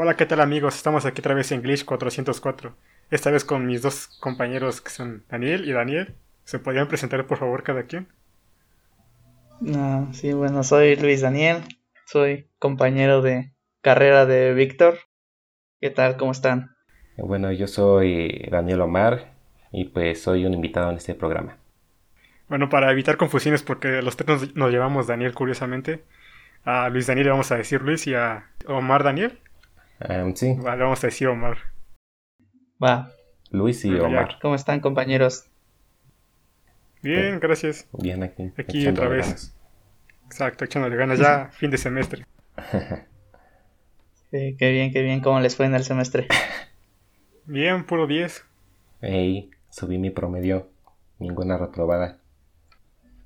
Hola, ¿qué tal amigos? Estamos aquí otra vez en Glitch 404. Esta vez con mis dos compañeros que son Daniel y Daniel. ¿Se podrían presentar por favor cada quien? Ah, sí, bueno, soy Luis Daniel. Soy compañero de carrera de Víctor. ¿Qué tal? ¿Cómo están? Bueno, yo soy Daniel Omar y pues soy un invitado en este programa. Bueno, para evitar confusiones, porque los tres nos, llevamos Daniel, curiosamente. A Luis Daniel le vamos a decir Luis y a Omar Daniel. Um, sí. Vale, vamos a decir Omar. Va. Luis y Omar. ¿Cómo están, compañeros? Bien, gracias. Bien aquí. Aquí otra vez. Exacto, echándole ganas ya, fin de semestre. sí, qué bien, qué bien. ¿Cómo les fue en el semestre? Bien, puro 10. Ey, subí mi promedio. Ninguna reprobada.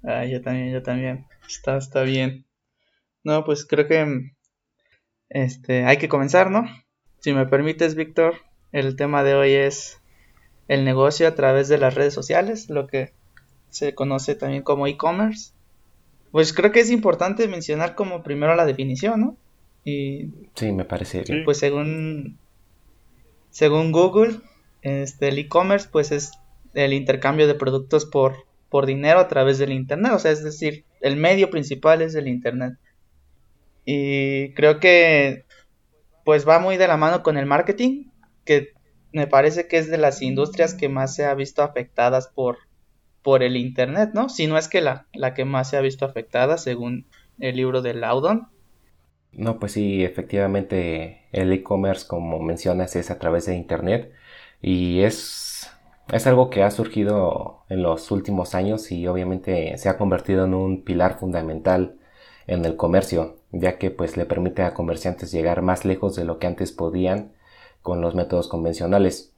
Ah, yo también, yo también. Está, está bien. No, pues creo que este, hay que comenzar, ¿no? Si me permites, Víctor, el tema de hoy es el negocio a través de las redes sociales, lo que se conoce también como e-commerce. Pues creo que es importante mencionar como primero la definición, ¿no? Y sí, me parece bien. Pues según según Google, este el e-commerce pues es el intercambio de productos por por dinero a través del internet, o sea, es decir, el medio principal es el internet. Y creo que pues va muy de la mano con el marketing, que me parece que es de las industrias que más se ha visto afectadas por, por el Internet, ¿no? Si no es que la, la que más se ha visto afectada, según el libro de Laudon. No, pues sí, efectivamente el e-commerce, como mencionas, es a través de Internet y es, es algo que ha surgido en los últimos años y obviamente se ha convertido en un pilar fundamental en el comercio ya que pues le permite a comerciantes llegar más lejos de lo que antes podían con los métodos convencionales.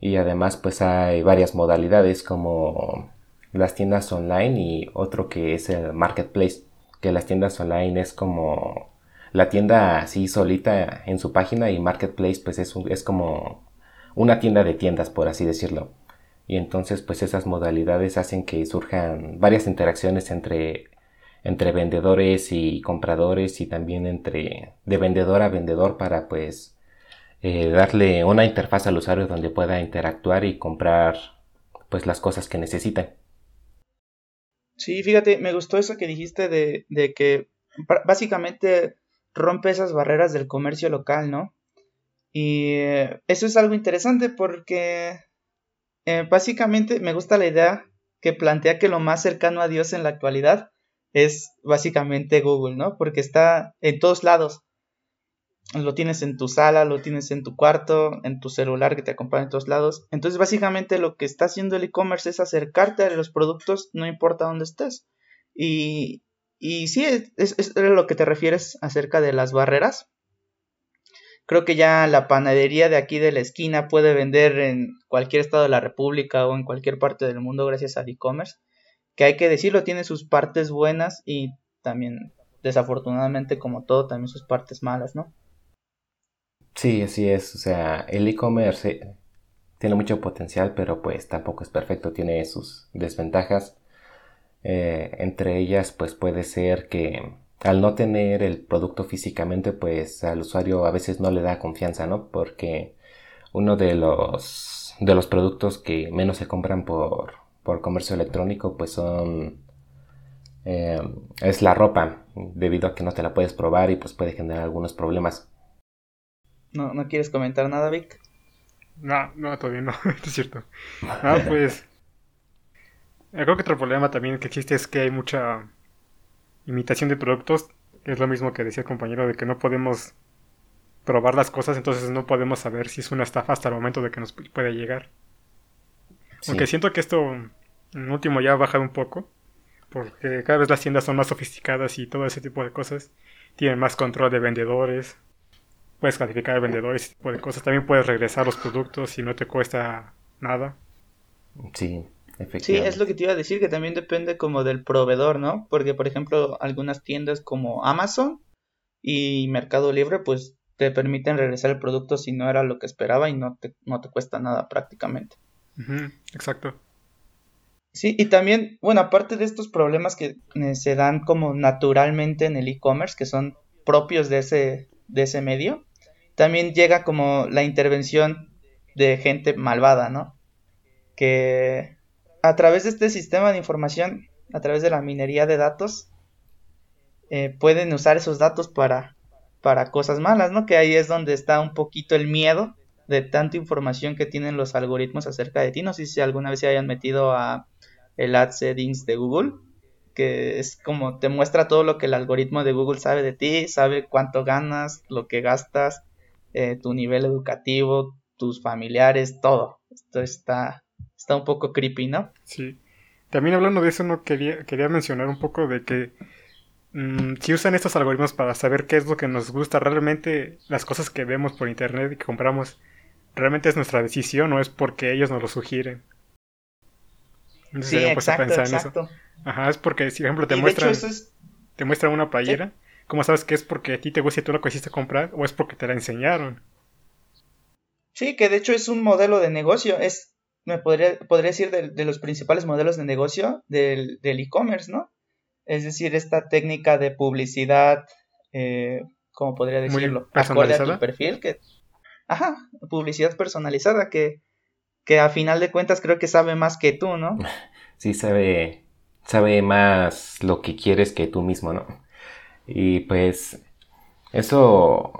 Y además pues hay varias modalidades como las tiendas online y otro que es el marketplace, que las tiendas online es como la tienda así solita en su página y marketplace pues es, es como una tienda de tiendas por así decirlo. Y entonces pues esas modalidades hacen que surjan varias interacciones entre entre vendedores y compradores y también entre de vendedor a vendedor para pues eh, darle una interfaz al usuario donde pueda interactuar y comprar pues las cosas que necesita. Sí, fíjate, me gustó eso que dijiste de, de que básicamente rompe esas barreras del comercio local, ¿no? Y eh, eso es algo interesante porque eh, básicamente me gusta la idea que plantea que lo más cercano a Dios en la actualidad es básicamente Google, ¿no? Porque está en todos lados. Lo tienes en tu sala, lo tienes en tu cuarto, en tu celular que te acompaña en todos lados. Entonces, básicamente lo que está haciendo el e-commerce es acercarte a los productos, no importa dónde estés. Y, y sí, es, es, lo que te refieres acerca de las barreras. Creo que ya la panadería de aquí de la esquina puede vender en cualquier estado de la República o en cualquier parte del mundo gracias al e-commerce que hay que decirlo, tiene sus partes buenas y también, desafortunadamente, como todo, también sus partes malas, ¿no? Sí, así es. O sea, el e-commerce tiene mucho potencial, pero pues tampoco es perfecto, tiene sus desventajas. Eh, entre ellas, pues puede ser que al no tener el producto físicamente, pues al usuario a veces no le da confianza, ¿no? Porque uno de los, de los productos que menos se compran por por comercio electrónico pues son eh, es la ropa debido a que no te la puedes probar y pues puede generar algunos problemas. No no quieres comentar nada Vic. No no todavía no es cierto. Ah pues creo que otro problema también que existe es que hay mucha imitación de productos. Es lo mismo que decía el compañero de que no podemos probar las cosas entonces no podemos saber si es una estafa hasta el momento de que nos puede llegar aunque siento que esto en último ya ha bajado un poco. Porque cada vez las tiendas son más sofisticadas y todo ese tipo de cosas. Tienen más control de vendedores. Puedes clasificar a vendedores, ese tipo de cosas. También puedes regresar los productos si no te cuesta nada. Sí, efectivamente. Sí, es lo que te iba a decir, que también depende como del proveedor, ¿no? Porque, por ejemplo, algunas tiendas como Amazon y Mercado Libre, pues te permiten regresar el producto si no era lo que esperaba y no te, no te cuesta nada prácticamente exacto. Sí, y también, bueno, aparte de estos problemas que eh, se dan como naturalmente en el e-commerce, que son propios de ese, de ese medio, también llega como la intervención de gente malvada, ¿no? Que a través de este sistema de información, a través de la minería de datos, eh, pueden usar esos datos para, para cosas malas, ¿no? Que ahí es donde está un poquito el miedo de tanta información que tienen los algoritmos acerca de ti. No sé si alguna vez se hayan metido a el ad settings de Google, que es como te muestra todo lo que el algoritmo de Google sabe de ti, sabe cuánto ganas, lo que gastas, eh, tu nivel educativo, tus familiares, todo. Esto está, está un poco creepy, ¿no? Sí. También hablando de eso, no quería, quería mencionar un poco de que mm, si usan estos algoritmos para saber qué es lo que nos gusta, realmente las cosas que vemos por internet y que compramos realmente es nuestra decisión o es porque ellos nos lo sugieren. sí, exacto, exacto. Ajá, es porque, si por ejemplo te muestran, te muestran una playera, ¿cómo sabes que es porque a ti te gusta y tú la quisiste comprar o es porque te la enseñaron? Sí, que de hecho es un modelo de negocio, es, me podría, podría decir, de, los principales modelos de negocio del e-commerce, ¿no? Es decir, esta técnica de publicidad, eh, como podría decirlo, acorde a tu perfil, que Ajá, publicidad personalizada que, que a final de cuentas creo que sabe más que tú, ¿no? Sí, sabe, sabe más lo que quieres que tú mismo, ¿no? Y pues eso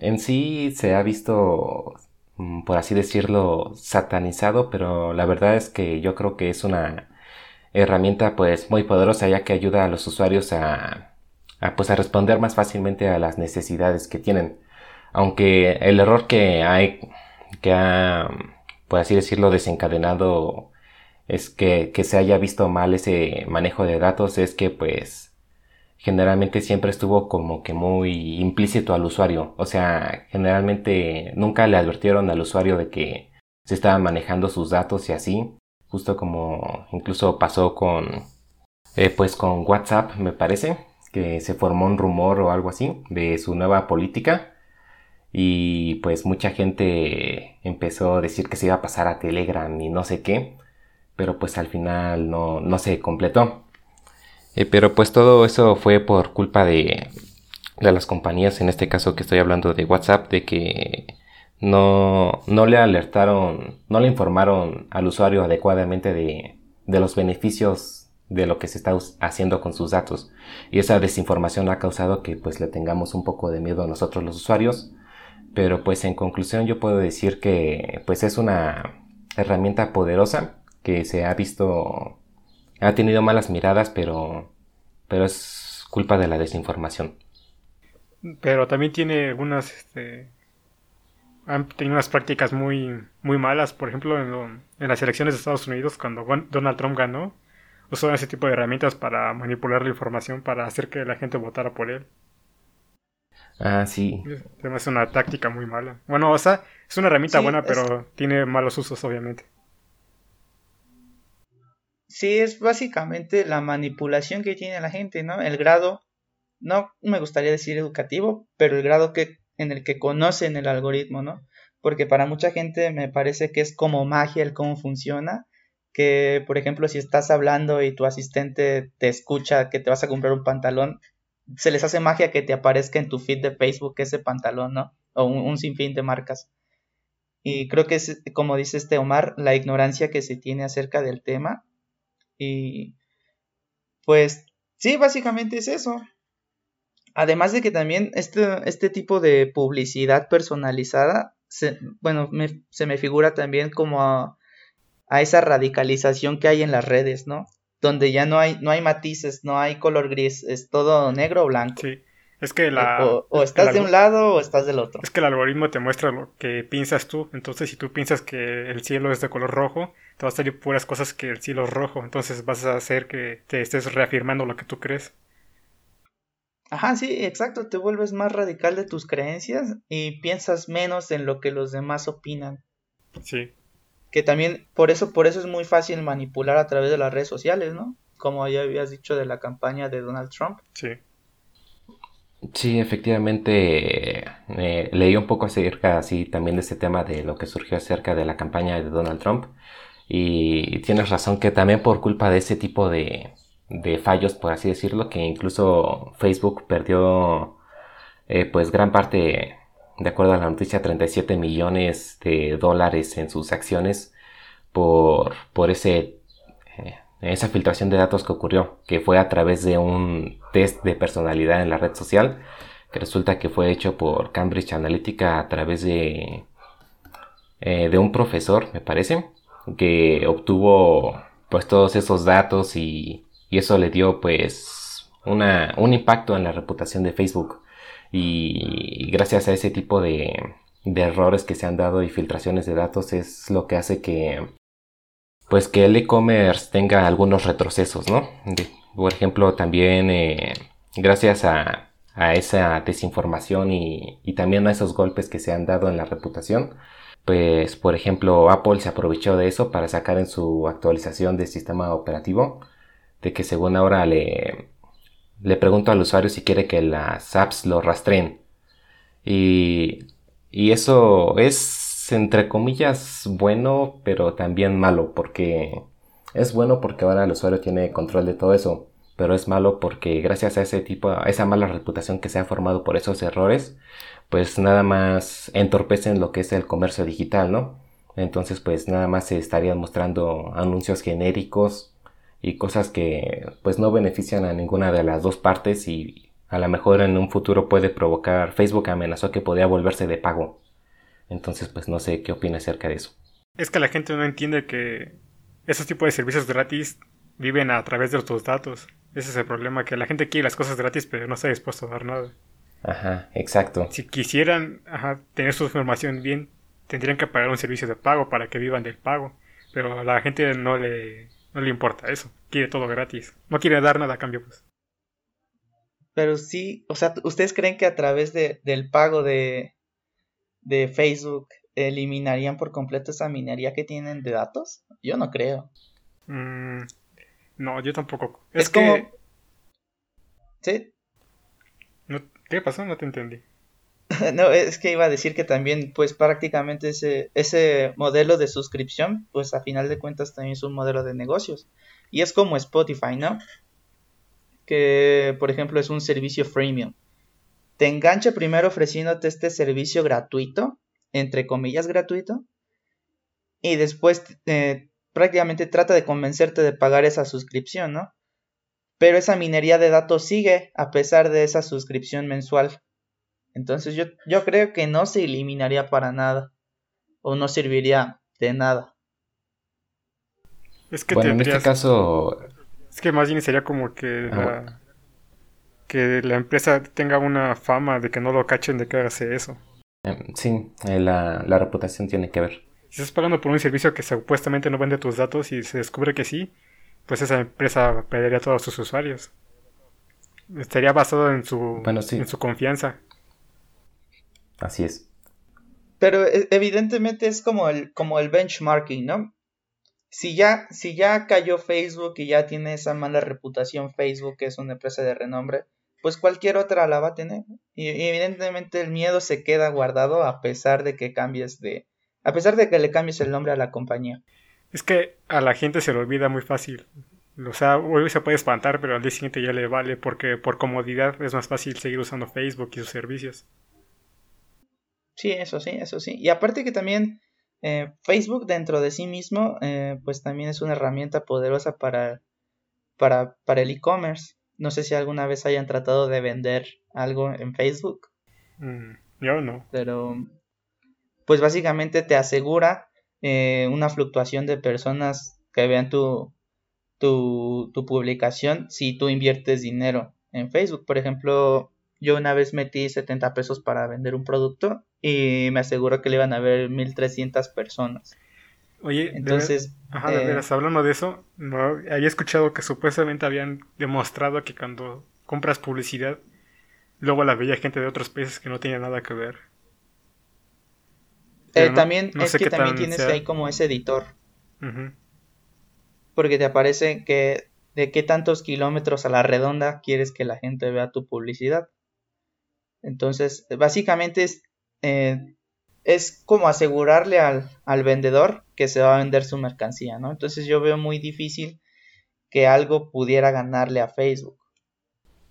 en sí se ha visto, mm, por así decirlo, satanizado, pero la verdad es que yo creo que es una herramienta pues muy poderosa ya que ayuda a los usuarios a, a pues a responder más fácilmente a las necesidades que tienen. Aunque el error que hay, que ha, por así decirlo, desencadenado es que, que se haya visto mal ese manejo de datos es que pues generalmente siempre estuvo como que muy implícito al usuario. O sea, generalmente nunca le advirtieron al usuario de que se estaban manejando sus datos y así. Justo como incluso pasó con, eh, pues con WhatsApp, me parece, que se formó un rumor o algo así de su nueva política y pues mucha gente empezó a decir que se iba a pasar a Telegram y no sé qué, pero pues al final no, no se completó. Eh, pero pues todo eso fue por culpa de, de las compañías, en este caso que estoy hablando de WhatsApp, de que no, no le alertaron, no le informaron al usuario adecuadamente de, de los beneficios de lo que se está haciendo con sus datos. Y esa desinformación ha causado que pues le tengamos un poco de miedo a nosotros los usuarios pero pues en conclusión yo puedo decir que pues es una herramienta poderosa que se ha visto, ha tenido malas miradas, pero, pero es culpa de la desinformación. Pero también tiene algunas, este, han tenido unas prácticas muy, muy malas. Por ejemplo, en, en las elecciones de Estados Unidos, cuando Donald Trump ganó, usó ese tipo de herramientas para manipular la información, para hacer que la gente votara por él. Ah, sí. Es una táctica muy mala. Bueno, o sea, es una herramienta buena, pero tiene malos usos, obviamente. Sí, es básicamente la manipulación que tiene la gente, ¿no? El grado, no me gustaría decir educativo, pero el grado que, en el que conocen el algoritmo, ¿no? Porque para mucha gente me parece que es como magia el cómo funciona. Que, por ejemplo, si estás hablando y tu asistente te escucha que te vas a comprar un pantalón, se les hace magia que te aparezca en tu feed de Facebook ese pantalón, ¿no? O un, sinfín de marcas. Y creo que es, como dice este Omar, la ignorancia que se tiene acerca del tema. Y pues sí, básicamente es eso. Además de que también este, este tipo de publicidad personalizada, se, bueno, se me figura también como a, a esa radicalización que hay en las redes, ¿no? Donde ya no hay, no hay matices, no hay color gris, es todo negro o blanco. Sí. Es que la... O, estás de un lado o estás del otro. Es que el algoritmo te muestra lo que piensas tú. Entonces, si tú piensas que el cielo es de color rojo, te va a salir puras cosas que el cielo es rojo. Entonces vas a hacer que te estés reafirmando lo que tú crees. Ajá, sí, exacto. Te vuelves más radical de tus creencias y piensas menos en lo que los demás opinan. Sí que también por eso, por eso es muy fácil manipular a través de las redes sociales, ¿no? Como ya habías dicho de la campaña de Donald Trump. Sí. Sí, efectivamente eh, leí un poco acerca así también de este tema de lo que surgió acerca de la campaña de Donald Trump y tienes razón que también por culpa de ese tipo de, de fallos, por así decirlo, que incluso Facebook perdió eh, pues gran parte de acuerdo a la noticia, 37 millones de dólares en sus acciones por, por ese, eh, esa filtración de datos que ocurrió, que fue a través de un test de personalidad en la red social, que resulta que fue hecho por Cambridge Analytica a través de, eh, de un profesor, me parece, que obtuvo pues todos esos datos y, y eso le dio pues una, un impacto en la reputación de Facebook y gracias a ese tipo de, de errores que se han dado y filtraciones de datos es lo que hace que pues que el e-commerce tenga algunos retrocesos, ¿no? por ejemplo, también eh, gracias a, a, esa desinformación y, y, también a esos golpes que se han dado en la reputación, pues por ejemplo Apple se aprovechó de eso para sacar en su actualización de sistema operativo de que según ahora le, le pregunto al usuario si quiere que las apps lo rastreen. Y, y eso es, entre comillas, bueno, pero también malo, porque es bueno porque ahora el usuario tiene control de todo eso, pero es malo porque gracias a ese tipo, a esa mala reputación que se ha formado por esos errores, pues nada más entorpecen lo que es el comercio digital, ¿no? Entonces, pues nada más se estarían mostrando anuncios genéricos y cosas que pues no benefician a ninguna de las dos partes y a lo mejor en un futuro puede provocar Facebook amenazó que podía volverse de pago. Entonces, pues no sé qué opina acerca de eso. Es que la gente no entiende que esos tipos de servicios gratis viven a través de tus datos. Ese es el problema, que la gente quiere las cosas gratis pero no está dispuesto a dar nada. Ajá, exacto. Si quisieran tener su información bien, tendrían que pagar un servicio de pago para que vivan del pago. Pero a la gente no le, no le importa eso. Quiere todo gratis. No quiere dar nada a cambio, pues. Pero sí, o sea, ¿ustedes creen que a través de, del pago de, de Facebook eliminarían por completo esa minería que tienen de datos? Yo no creo. Mm, no, yo tampoco. Es, como... Sí. ¿Qué pasó? No te entendí. no, es que iba a decir que también, pues prácticamente ese, ese modelo de suscripción, pues a final de cuentas también es un modelo de negocios. Y es como Spotify, ¿no? Que, por ejemplo, es un servicio freemium. Te engancha primero ofreciéndote este servicio gratuito, entre comillas gratuito, y después eh, prácticamente trata de convencerte de pagar esa suscripción, ¿no? pero esa minería de datos sigue a pesar de esa suscripción mensual. Entonces yo, yo creo que no se eliminaría para nada o no serviría de nada. Es que bueno, en este caso... Es que más bien sería como que la, que la empresa tenga una fama de que no lo cachen de que hace eso. Em, sí, eh, la, la reputación tiene que ver. Si estás pagando por un servicio que supuestamente no vende tus datos y se descubre que sí, pues esa empresa perdería a todos sus usuarios. Estaría basado en su, en su confianza. Así es. Pero e, evidentemente es como el, como el benchmarking, ¿no? Si ya, si ya cayó Facebook y ya tiene esa mala reputación Facebook, que es una empresa de renombre, pues cualquier otra la va a tener. Y, y evidentemente el miedo se queda guardado a pesar de que cambies de... a pesar de que le cambies el nombre a la compañía. Es que a la gente se le olvida muy fácil. O sea, hoy se puede espantar, pero al día siguiente ya le vale porque por comodidad es más fácil seguir usando Facebook y sus servicios. Sí, eso sí, eso sí. Y aparte que también eh, Facebook dentro de sí mismo, eh, pues también es una herramienta poderosa para, para, para el e-commerce. No sé si alguna vez hayan tratado de vender algo en Facebook. Mm, yo no. Pero, pues básicamente te asegura eh, una fluctuación de personas que vean tu, tu, tu publicación si tú inviertes dinero en Facebook. Por ejemplo, yo una vez metí 70 pesos para vender un producto y me aseguró que le iban a ver 1300 personas. Oye, entonces. ajá, de eh, veras, hablando de eso, no, había escuchado que supuestamente habían demostrado que cuando compras publicidad, luego la veía gente de otros países que no tenía nada que ver. Eh, también es que también tienes que ahí como ese editor. Porque te aparece que de qué tantos kilómetros a la redonda quieres que la gente vea tu publicidad. Entonces, básicamente es, eh, es como asegurarle al, al, vendedor que se va a vender su mercancía, ¿no? Entonces yo veo muy difícil que algo pudiera ganarle a Facebook.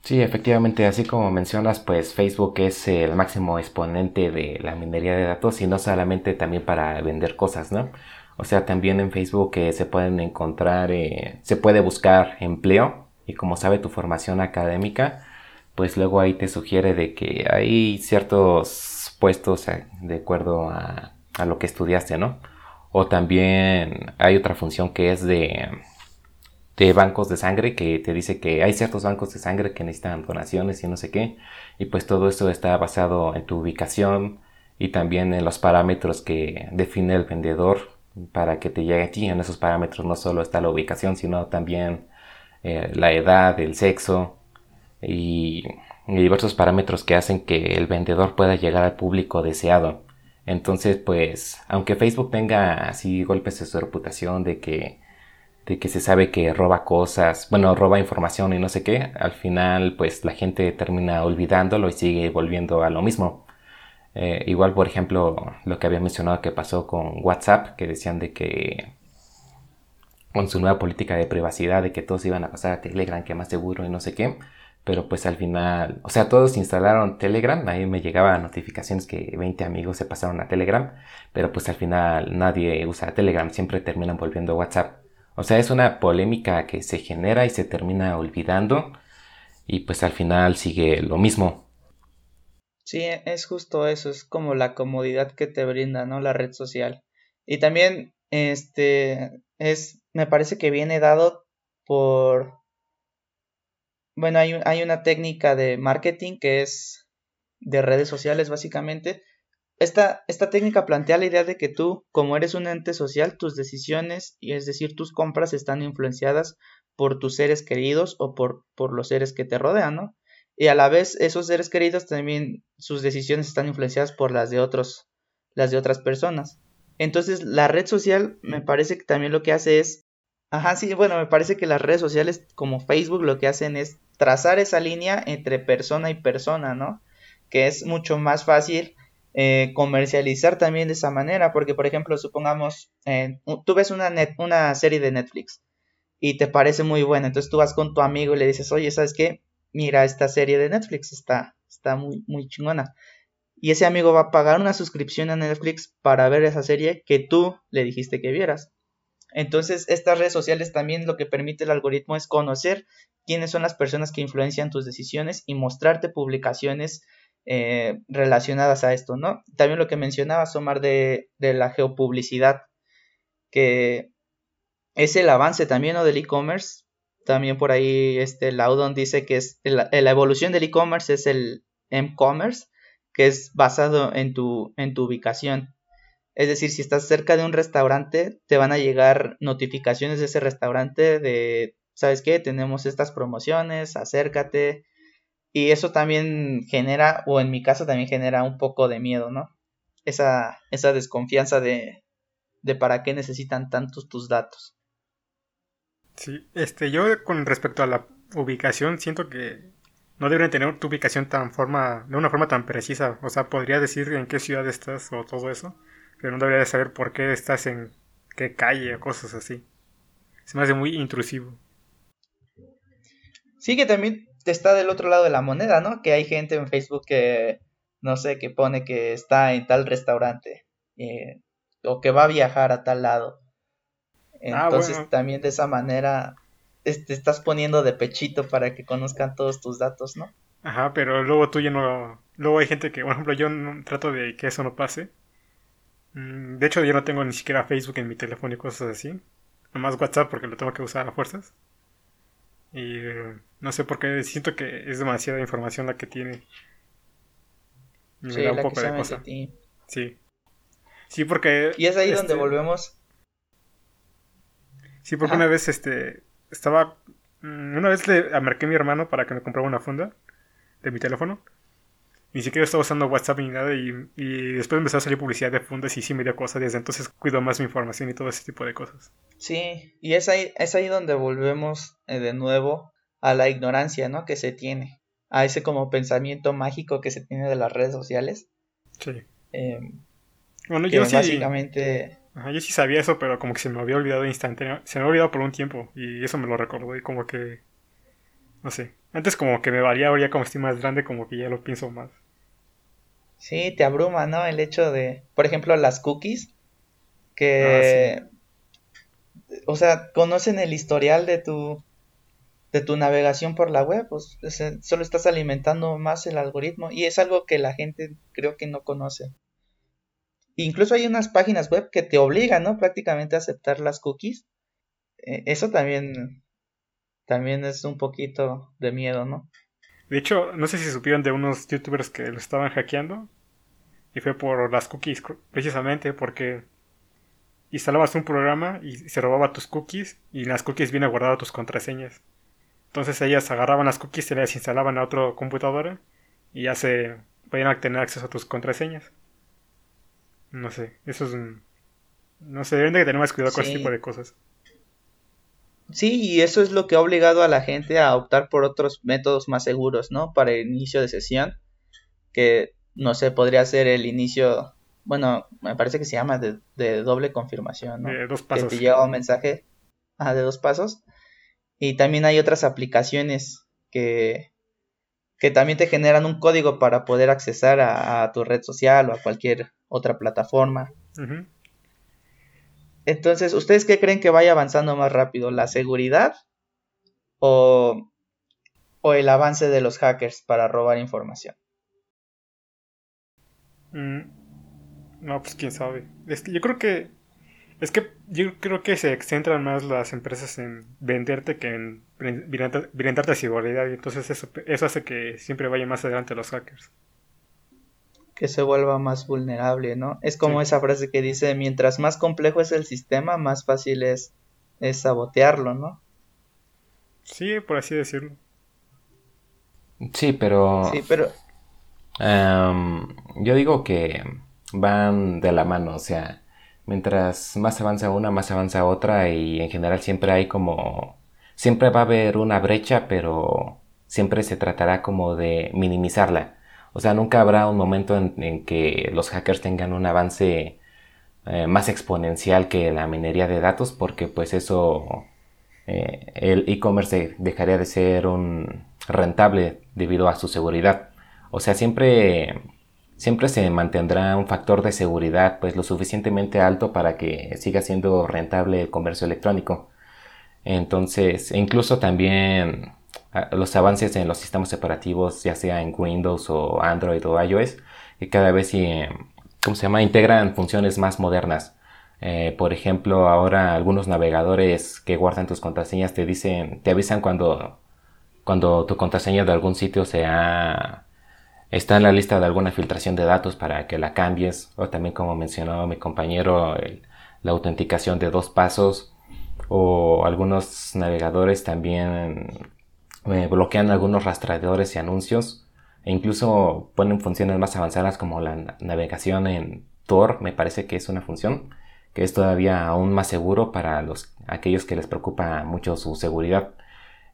Sí, efectivamente, así como mencionas, pues Facebook es el máximo exponente de la minería de datos y no solamente también para vender cosas, ¿no? O sea, también en Facebook eh, se pueden encontrar, eh, se puede buscar empleo y como sabe tu formación académica, pues luego ahí te sugiere de que hay ciertos puestos de acuerdo a, a lo que estudiaste, ¿no? O también hay otra función que es de de bancos de sangre que te dice que hay ciertos bancos de sangre que necesitan donaciones y no sé qué. Y pues todo esto está basado en tu ubicación y también en los parámetros que define el vendedor para que te llegue a ti. En esos parámetros no solo está la ubicación, sino también eh, la edad, el sexo y, y diversos parámetros que hacen que el vendedor pueda llegar al público deseado. Entonces, pues, aunque Facebook tenga así golpes de su reputación de que de que se sabe que roba cosas, bueno, roba información y no sé qué, al final pues la gente termina olvidándolo y sigue volviendo a lo mismo. Eh, igual, por ejemplo, lo que había mencionado que pasó con WhatsApp, que decían de que con su nueva política de privacidad, de que todos iban a pasar a Telegram, que más seguro y no sé qué, pero pues al final, o sea, todos instalaron Telegram, ahí me llegaban notificaciones que 20 amigos se pasaron a Telegram, pero pues al final nadie usa Telegram, siempre terminan volviendo a WhatsApp. O sea, es una polémica que se genera y se termina olvidando y pues al final sigue lo mismo. Sí, es justo eso, es como la comodidad que te brinda, ¿no? La red social. Y también, este, es, me parece que viene dado por, bueno, hay, hay una técnica de marketing que es de redes sociales básicamente, esta, esta técnica plantea la idea de que tú, como eres un ente social, tus decisiones, y es decir, tus compras están influenciadas por tus seres queridos o por, por los seres que te rodean, ¿no? Y a la vez esos seres queridos también sus decisiones están influenciadas por las de otros, las de otras personas. Entonces la red social me parece que también lo que hace es, ajá, sí, bueno, me parece que las redes sociales como Facebook lo que hacen es trazar esa línea entre persona y persona, ¿no? Que es mucho más fácil eh, comercializar también de esa manera, porque por ejemplo, supongamos, eh, tú ves una, una serie de Netflix y te parece muy buena, entonces tú vas con tu amigo y le dices, oye, ¿sabes qué? Mira, esta serie de Netflix está, está muy, muy chingona. Y ese amigo va a pagar una suscripción a Netflix para ver esa serie que tú le dijiste que vieras. Entonces, estas redes sociales también lo que permite el algoritmo es conocer quiénes son las personas que influencian tus decisiones y mostrarte publicaciones eh, relacionadas a esto, ¿no? También lo que mencionaba Omar, de, la geopublicidad, que es el avance también ¿no? del e-commerce. También por ahí este Laudon dice que es la, evolución del e-commerce es el m-commerce, que es basado en tu ubicación. Es decir, si estás cerca de un restaurante, te van a llegar notificaciones de ese restaurante de, ¿sabes qué? Tenemos estas promociones, acércate, y eso también genera, o en mi caso también genera un poco de miedo, ¿no? Esa, esa desconfianza de, de para qué necesitan tantos tus datos. Sí, este, yo con respecto a la ubicación siento que no deberían tener tu ubicación tan forma, de una forma tan precisa. O sea, podría decir en qué ciudad estás o todo eso, pero no debería de saber por qué estás en qué calle o cosas así. Se me hace muy intrusivo. Sí, que también está del otro lado de la moneda, ¿no? Que hay gente en Facebook que, no sé, que pone que está en tal restaurante eh, o que va a viajar a tal lado. Ah, Entonces también de esa manera te estás poniendo de pechito para que conozcan todos tus datos, ¿no? Ajá, pero luego tú ya no... Luego hay gente que, por ejemplo, yo no, trato de que eso no pase. Mm, de hecho, yo no tengo ni siquiera Facebook en mi teléfono y cosas así. Nomás WhatsApp porque lo tengo que usar a fuerzas. Y eh, no sé por qué siento que es demasiada información la que tiene. me sí, da un poco de cosa. Sí. Sí, porque. Y es ahí donde este, volvemos. Sí, porque una vez este. Estaba. Mm, una vez le marqué a mi hermano para que me comprara una funda de mi teléfono. Ni siquiera estaba usando WhatsApp ni nada y, y, después empezó a salir publicidad de fundas y sí me dio cosas. Desde entonces cuido más mi información y todo ese tipo de cosas. Sí, y es ahí, es ahí donde volvemos eh, de nuevo a la ignorancia, ¿no? Que se tiene. A ese como pensamiento mágico que se tiene de las redes sociales. Sí. Em, bueno, yo sí. Básicamente... yo sí sabía eso, pero como que se me había olvidado instantáneamente. Se me había olvidado por un tiempo y eso me lo recordó y como que No sé. Antes como que me valía, ahora ya como estoy más grande, como que ya lo pienso más. Sí, te abruma, ¿no? El hecho de, por ejemplo, las cookies, que, o sea, conocen el historial de tu, de tu navegación por la web, pues solo estás alimentando más el algoritmo y es algo que la gente creo que no conoce. Incluso hay unas páginas web que te obligan, ¿no? Prácticamente a aceptar las cookies. Eh, eso también, también es un poquito de miedo, ¿no? De hecho, no sé si supieron de unos youtubers que lo estaban hackeando. Y fue por las cookies, precisamente porque instalabas un programa y se robaba tus cookies y en las cookies viene guardado tus contraseñas. Entonces ellas agarraban las cookies y las instalaban a otra computadora y ya se podían tener acceso a tus contraseñas. No sé, eso es un... No sé, deben de tener más cuidado con ese tipo de cosas. Sí, y eso es lo que ha obligado a la gente a optar por otros métodos más seguros, ¿no? Para el inicio de sesión, que no sé, podría ser el inicio, bueno, me parece que se llama de, doble confirmación, ¿no? De dos pasos. Que te llega un mensaje ah, de dos pasos. Y también hay otras aplicaciones que, que también te generan un código para poder accesar a, tu red social o a cualquier otra plataforma. Entonces, ¿ustedes qué creen que vaya avanzando más rápido? ¿La seguridad o, o el avance de los hackers para robar información? Mm, no, pues quién sabe. yo creo que. Es que yo creo que se centran más las empresas en venderte que en brindarte seguridad. Y entonces eso, eso hace que siempre vaya más adelante los hackers que se vuelva más vulnerable, ¿no? Es como esa frase que dice, mientras más complejo es el sistema, más fácil es, sabotearlo, ¿no? Sí, por así decirlo. Sí, pero... Sí, pero... Em, yo digo que van de la mano, o sea, mientras más avanza una, más avanza otra y en general siempre hay como... Siempre va a haber una brecha, pero siempre se tratará como de minimizarla. O sea, nunca habrá un momento en, que los hackers tengan un avance eh, más exponencial que la minería de datos, porque pues eso, eh, el e-commerce dejaría de ser un rentable debido a su seguridad. O sea, siempre, siempre se mantendrá un factor de seguridad pues lo suficientemente alto para que siga siendo rentable el comercio electrónico. Entonces, e incluso también los avances en los sistemas operativos, ya sea en Windows o Android o iOS, que cada vez ¿cómo se llama? integran funciones más modernas. Eh, por ejemplo, ahora algunos navegadores que guardan tus contraseñas te dicen, te avisan cuando, cuando tu contraseña de algún sitio sea, está en la lista de alguna filtración de datos para que la cambies. O también, como mencionó mi compañero, la autenticación de dos pasos. O algunos navegadores también eh, bloquean algunos rastreadores y anuncios e incluso ponen funciones más avanzadas como la navegación en Tor, me parece que es una función que es todavía aún más seguro para los, aquellos que les preocupa mucho su seguridad.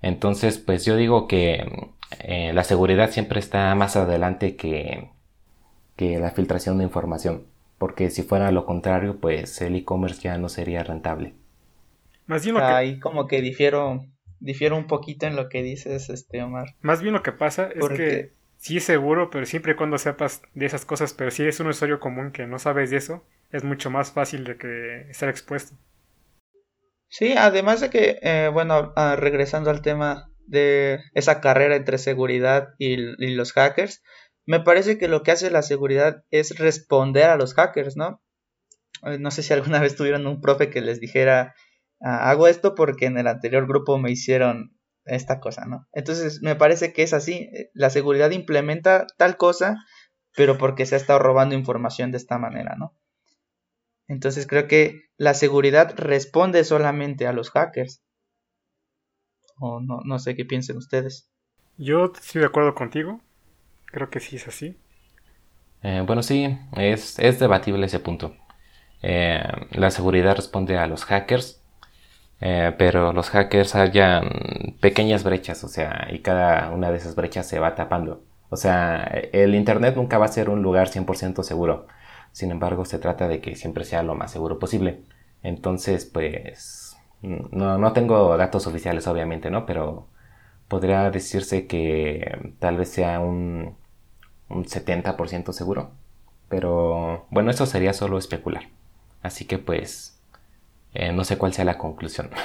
Entonces, pues yo digo que eh, la seguridad siempre está más adelante que, que la filtración de información, porque si fuera lo contrario, pues el e-commerce ya no sería rentable. Más bien Ahí como que difiero difiero un poquito en lo que dices, este Omar. Más bien lo que pasa es que sí es seguro, pero siempre y cuando sepas de esas cosas, pero si eres un usuario común que no sabes de eso, es mucho más fácil de que estar expuesto. Sí, además de que, eh, bueno, ah, regresando al tema de esa carrera entre seguridad y, los hackers, me parece que lo que hace la seguridad es responder a los hackers, ¿no? Eh, no sé si alguna vez tuvieron un profe que les dijera, Ah, hago esto porque en el anterior grupo me hicieron esta cosa, ¿no? Entonces me parece que es así, la seguridad implementa tal cosa, pero porque se ha estado robando información de esta manera, ¿no? Entonces creo que la seguridad responde solamente a los hackers. O no, no sé qué piensen ustedes. Yo estoy de acuerdo contigo. Creo que sí es así. Eh, bueno, sí, es, es, debatible ese punto. Eh, la seguridad responde a los hackers, eh, pero los hackers hallan pequeñas brechas, o sea, y cada una de esas brechas se va tapando. O sea, el Internet nunca va a ser un lugar 100% seguro. Sin embargo, se trata de que siempre sea lo más seguro posible. Entonces, pues, no, no tengo datos oficiales, obviamente, ¿no? Pero, podría decirse que tal vez sea un, un 70% seguro. Pero bueno, eso sería solo especular. Así que pues eh, no sé cuál sea la conclusión.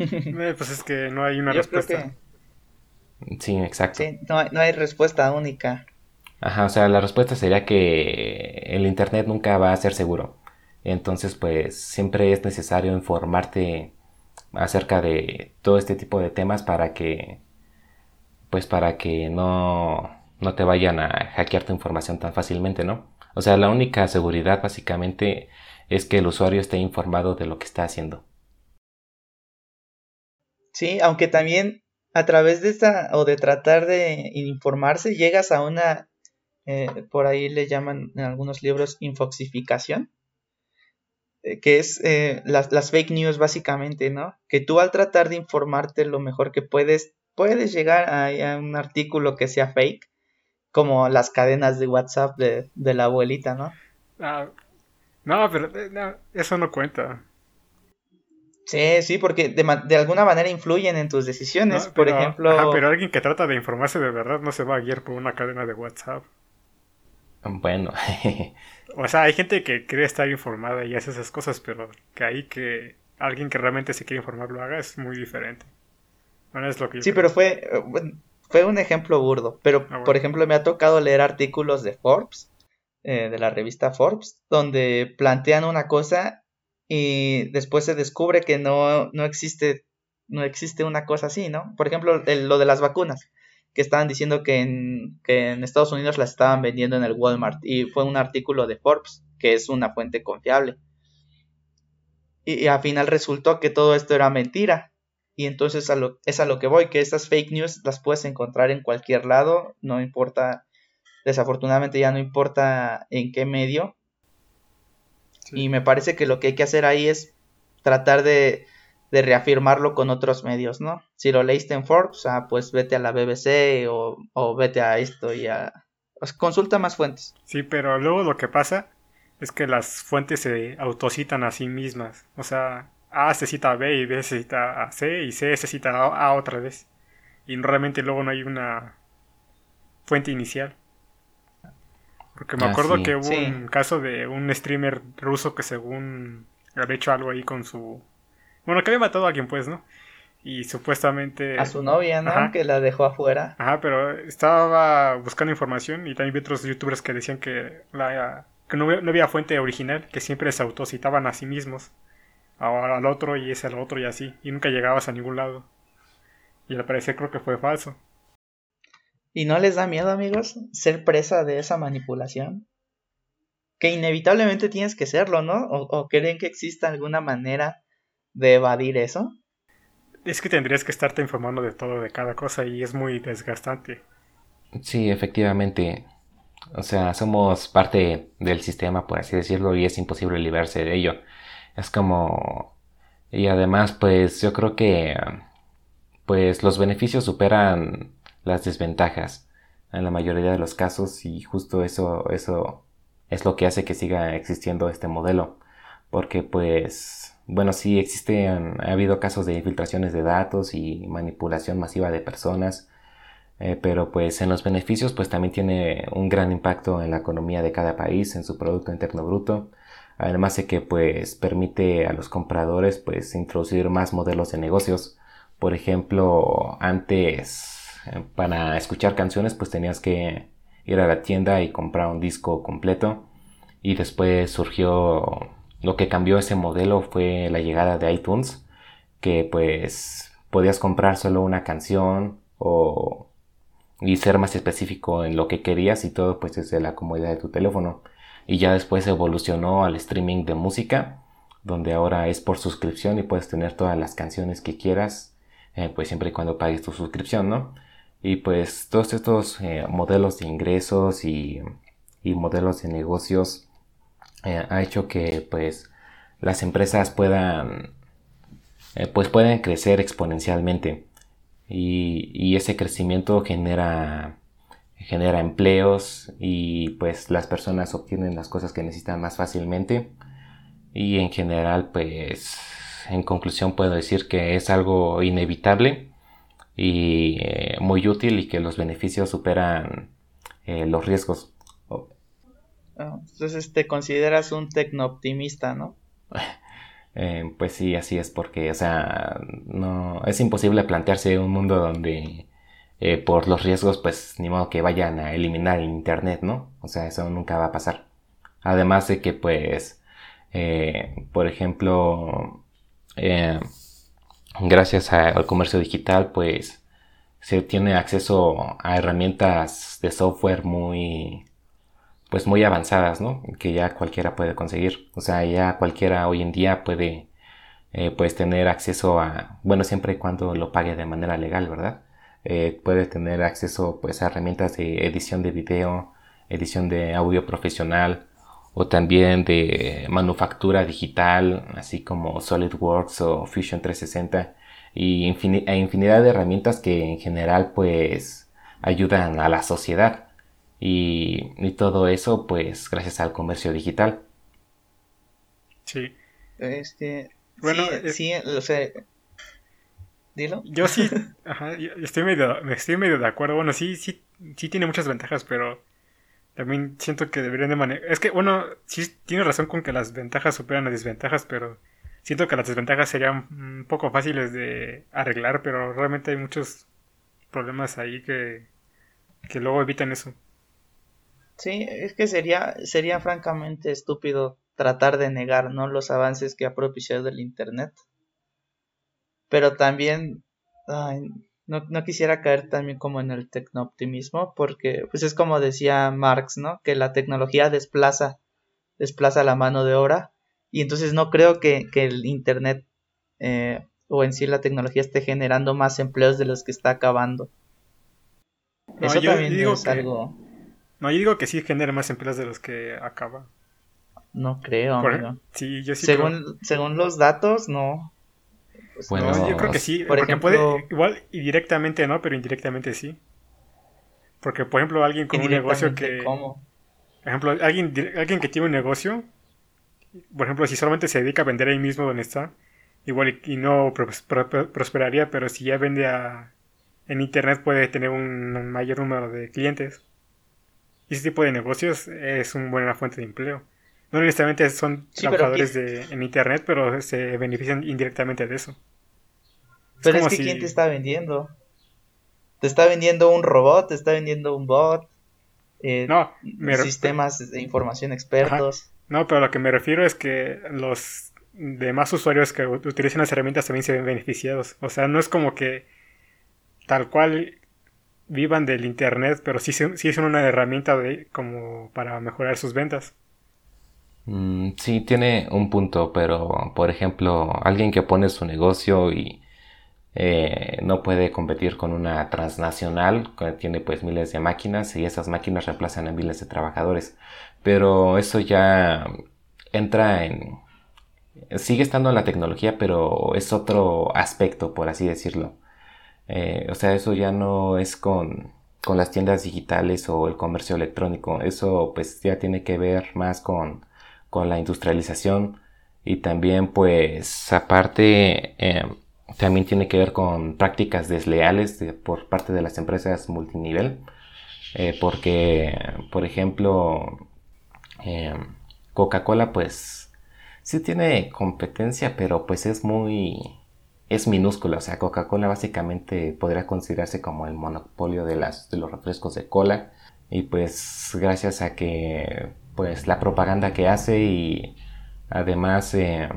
Eh, pues es que no hay una respuesta. Sí, exacto. Sí, no hay, no hay respuesta única. Ajá, o sea, la respuesta sería que el Internet nunca va a ser seguro. Entonces, pues siempre es necesario informarte acerca de todo este tipo de temas para que, pues para que no, no te vayan a hackear tu información tan fácilmente, ¿no? O sea, la única seguridad básicamente es que el usuario esté informado de lo que está haciendo. Sí, aunque también a través de esta o de tratar de informarse llegas a una, eh, por ahí le llaman en algunos libros infoxificación, eh, que es eh, las, las, fake news básicamente, ¿no? Que tú al tratar de informarte lo mejor que puedes, puedes llegar a, un artículo que sea fake, como las cadenas de WhatsApp de, de la abuelita, ¿no? Ah, no, pero eh, eso no cuenta. Sí, sí, porque de, de, alguna manera influyen en tus decisiones. por ejemplo. pero alguien que trata de informarse de verdad no se va a guiar por una cadena de WhatsApp. Bueno. o sea, hay gente que quiere estar informada y hace esas cosas, pero que ahí que alguien que realmente se quiere informar lo haga es muy diferente. es lo que sí, pero fue, fue un ejemplo burdo. Pero, ah, por ejemplo, me ha tocado leer artículos de Forbes, eh, de la revista Forbes, donde plantean una cosa y después se descubre que no, no existe no existe una cosa así, ¿no? Por ejemplo, lo de las vacunas que estaban diciendo que en, que en Estados Unidos las estaban vendiendo en el Walmart y fue un artículo de Forbes, que es una fuente confiable. Y, al final resultó que todo esto era mentira. Y entonces es a lo que voy, que estas fake news las puedes encontrar en cualquier lado, no importa, desafortunadamente ya no importa en qué medio. Y me parece que lo que hay que hacer ahí es tratar de, de reafirmarlo con otros medios, ¿no? Si lo leíste en Forbes, ah, pues vete a la BBC o, o vete a esto y a... Consulta más fuentes. Sí, pero luego lo que pasa es que las fuentes se autocitan a sí mismas. O sea, A se cita a B y B se cita a C y C se cita a, a otra vez. Y realmente luego no hay una fuente inicial. Porque me ah, acuerdo que hubo un caso de un streamer ruso que según había hecho algo ahí con su bueno, que había matado a alguien, pues, ¿no? Y supuestamente... A su novia, ¿no? Que la dejó afuera. Ajá, pero estaba buscando información y también vi otros youtubers que decían que, la, que no, había fuente original, que siempre se autocitaban a sí mismos. Ahora al otro y ese al otro y así. Y nunca llegabas a ningún lado. Y al parecer creo que fue falso. ¿Y no les da miedo, amigos, ser presa de esa manipulación? Que inevitablemente tienes que serlo, ¿no? ¿O, o creen que exista alguna manera de evadir eso? Es que tendrías que estarte informando de todo, de cada cosa, y es muy desgastante. Sí, efectivamente. O sea, somos parte del sistema, por así decirlo, y es imposible librarse de ello. Es como... Y además, pues yo creo que... Pues los beneficios superan las desventajas en la mayoría de los casos y justo eso, eso es lo que hace que siga existiendo este modelo. Porque pues bueno, sí existen, ha habido casos de infiltraciones de datos y manipulación masiva de personas, eh, pero pues en los beneficios pues también tiene un gran impacto en la economía de cada país, en su Producto Interno Bruto, además de que pues permite a los compradores pues introducir más modelos de negocios. Por ejemplo, antes para escuchar canciones pues tenías que ir a la tienda y comprar un disco completo y después surgió lo que cambió ese modelo fue la llegada de iTunes, que pues podías comprar solo una canción o y ser más específico en lo que querías y todo pues desde la comodidad de tu teléfono. Y ya después evolucionó al streaming de música, donde ahora es por suscripción y puedes tener todas las canciones que quieras, eh, pues siempre y cuando pagues tu suscripción, ¿no? Y pues todos estos eh, modelos de ingresos y, y modelos de negocios eh, ha hecho que pues las empresas puedan eh, pues crecer exponencialmente. Y, ese crecimiento genera genera empleos y pues las personas obtienen las cosas que necesitan más fácilmente. Y en general pues en conclusión puedo decir que es algo inevitable y eh, muy útil y que los beneficios superan eh, los riesgos. Ah, entonces te consideras un tecno-optimista, ¿no? Eh, pues sí, así es, porque, o sea, no, es imposible plantearse un mundo donde por los riesgos, pues ni modo que vayan a eliminar el Internet, ¿no? O sea, eso nunca va a pasar. Además de que, pues, por ejemplo, gracias al comercio digital, pues se tiene acceso a herramientas de software muy, pues muy avanzadas, ¿no? Que ya cualquiera puede conseguir. O sea, ya cualquiera hoy en día puede, eh, pues tener acceso a, bueno, siempre y cuando lo pague de manera legal, ¿verdad? Eh, puede tener acceso, pues, a herramientas de edición de video, edición de audio profesional, o también de manufactura digital, así como SolidWorks o Fusion 360 y e infinidad de herramientas que en general pues ayudan a la sociedad y, todo eso pues gracias al comercio digital. Sí. Este, bueno, sí, o sea, dilo. Yo sí, ajá, estoy medio, estoy medio de acuerdo. Bueno, sí, sí, sí tiene muchas ventajas, pero también siento que deberían de manejar. Es que, bueno, sí tiene razón con que las ventajas superan las desventajas, pero siento que las desventajas serían un poco fáciles de arreglar, pero realmente hay muchos problemas ahí que, que luego evitan eso. Sí, es que sería, sería francamente estúpido tratar de negar ¿no? los avances que ha propiciado el Internet. Pero también no, no, quisiera caer también como en el tecnooptimismo, porque pues es como decía Marx, ¿no? Que la tecnología desplaza, desplaza la mano de obra, y entonces no creo que, el Internet eh, o en sí la tecnología esté generando más empleos de los que está acabando. Eso también es algo... No, yo digo que sí genera más empleos de los que acaba. No creo, Sí, yo sí según, según los datos, no. Pues bueno, yo creo que sí. Por porque ejemplo, puede, igual indirectamente no, pero indirectamente sí. Porque, por ejemplo, alguien con un negocio que. ¿Cómo? Por ejemplo, alguien, alguien que tiene un negocio, por ejemplo, si solamente se dedica a vender ahí mismo donde está, igual y, no prosperaría, pero si ya vende a, en internet puede tener un mayor número de clientes. Y ese tipo de negocios es una buena fuente de empleo. No necesariamente son trabajadores de, en internet, pero se benefician indirectamente de eso. Pero es, que ¿quién te está vendiendo? Te está vendiendo un robot, te está vendiendo un bot, eh, no, sistemas de información expertos. No, pero lo que me refiero es que los demás usuarios que utilizan las herramientas también se ven beneficiados. O sea, no es como que tal cual vivan del internet, pero sí, sí son una herramienta de, como para mejorar sus ventas. Mm, sí, tiene un punto, pero por ejemplo, alguien que pone su negocio y eh, no puede competir con una transnacional que tiene pues miles de máquinas y esas máquinas reemplazan a miles de trabajadores. Pero eso ya entra en... sigue estando en la tecnología, pero es otro aspecto, por así decirlo. Eh, o sea, eso ya no es con, con las tiendas digitales o el comercio electrónico. Eso pues ya tiene que ver más con con la industrialización y también pues aparte eh, también tiene que ver con prácticas desleales por parte de las empresas multinivel eh, porque por ejemplo eh, Coca-Cola pues sí tiene competencia pero pues es muy es minúscula, o sea, Coca-Cola básicamente podría considerarse como el monopolio de, las, de los refrescos de cola. Y pues gracias a que pues la propaganda que hace y además eh,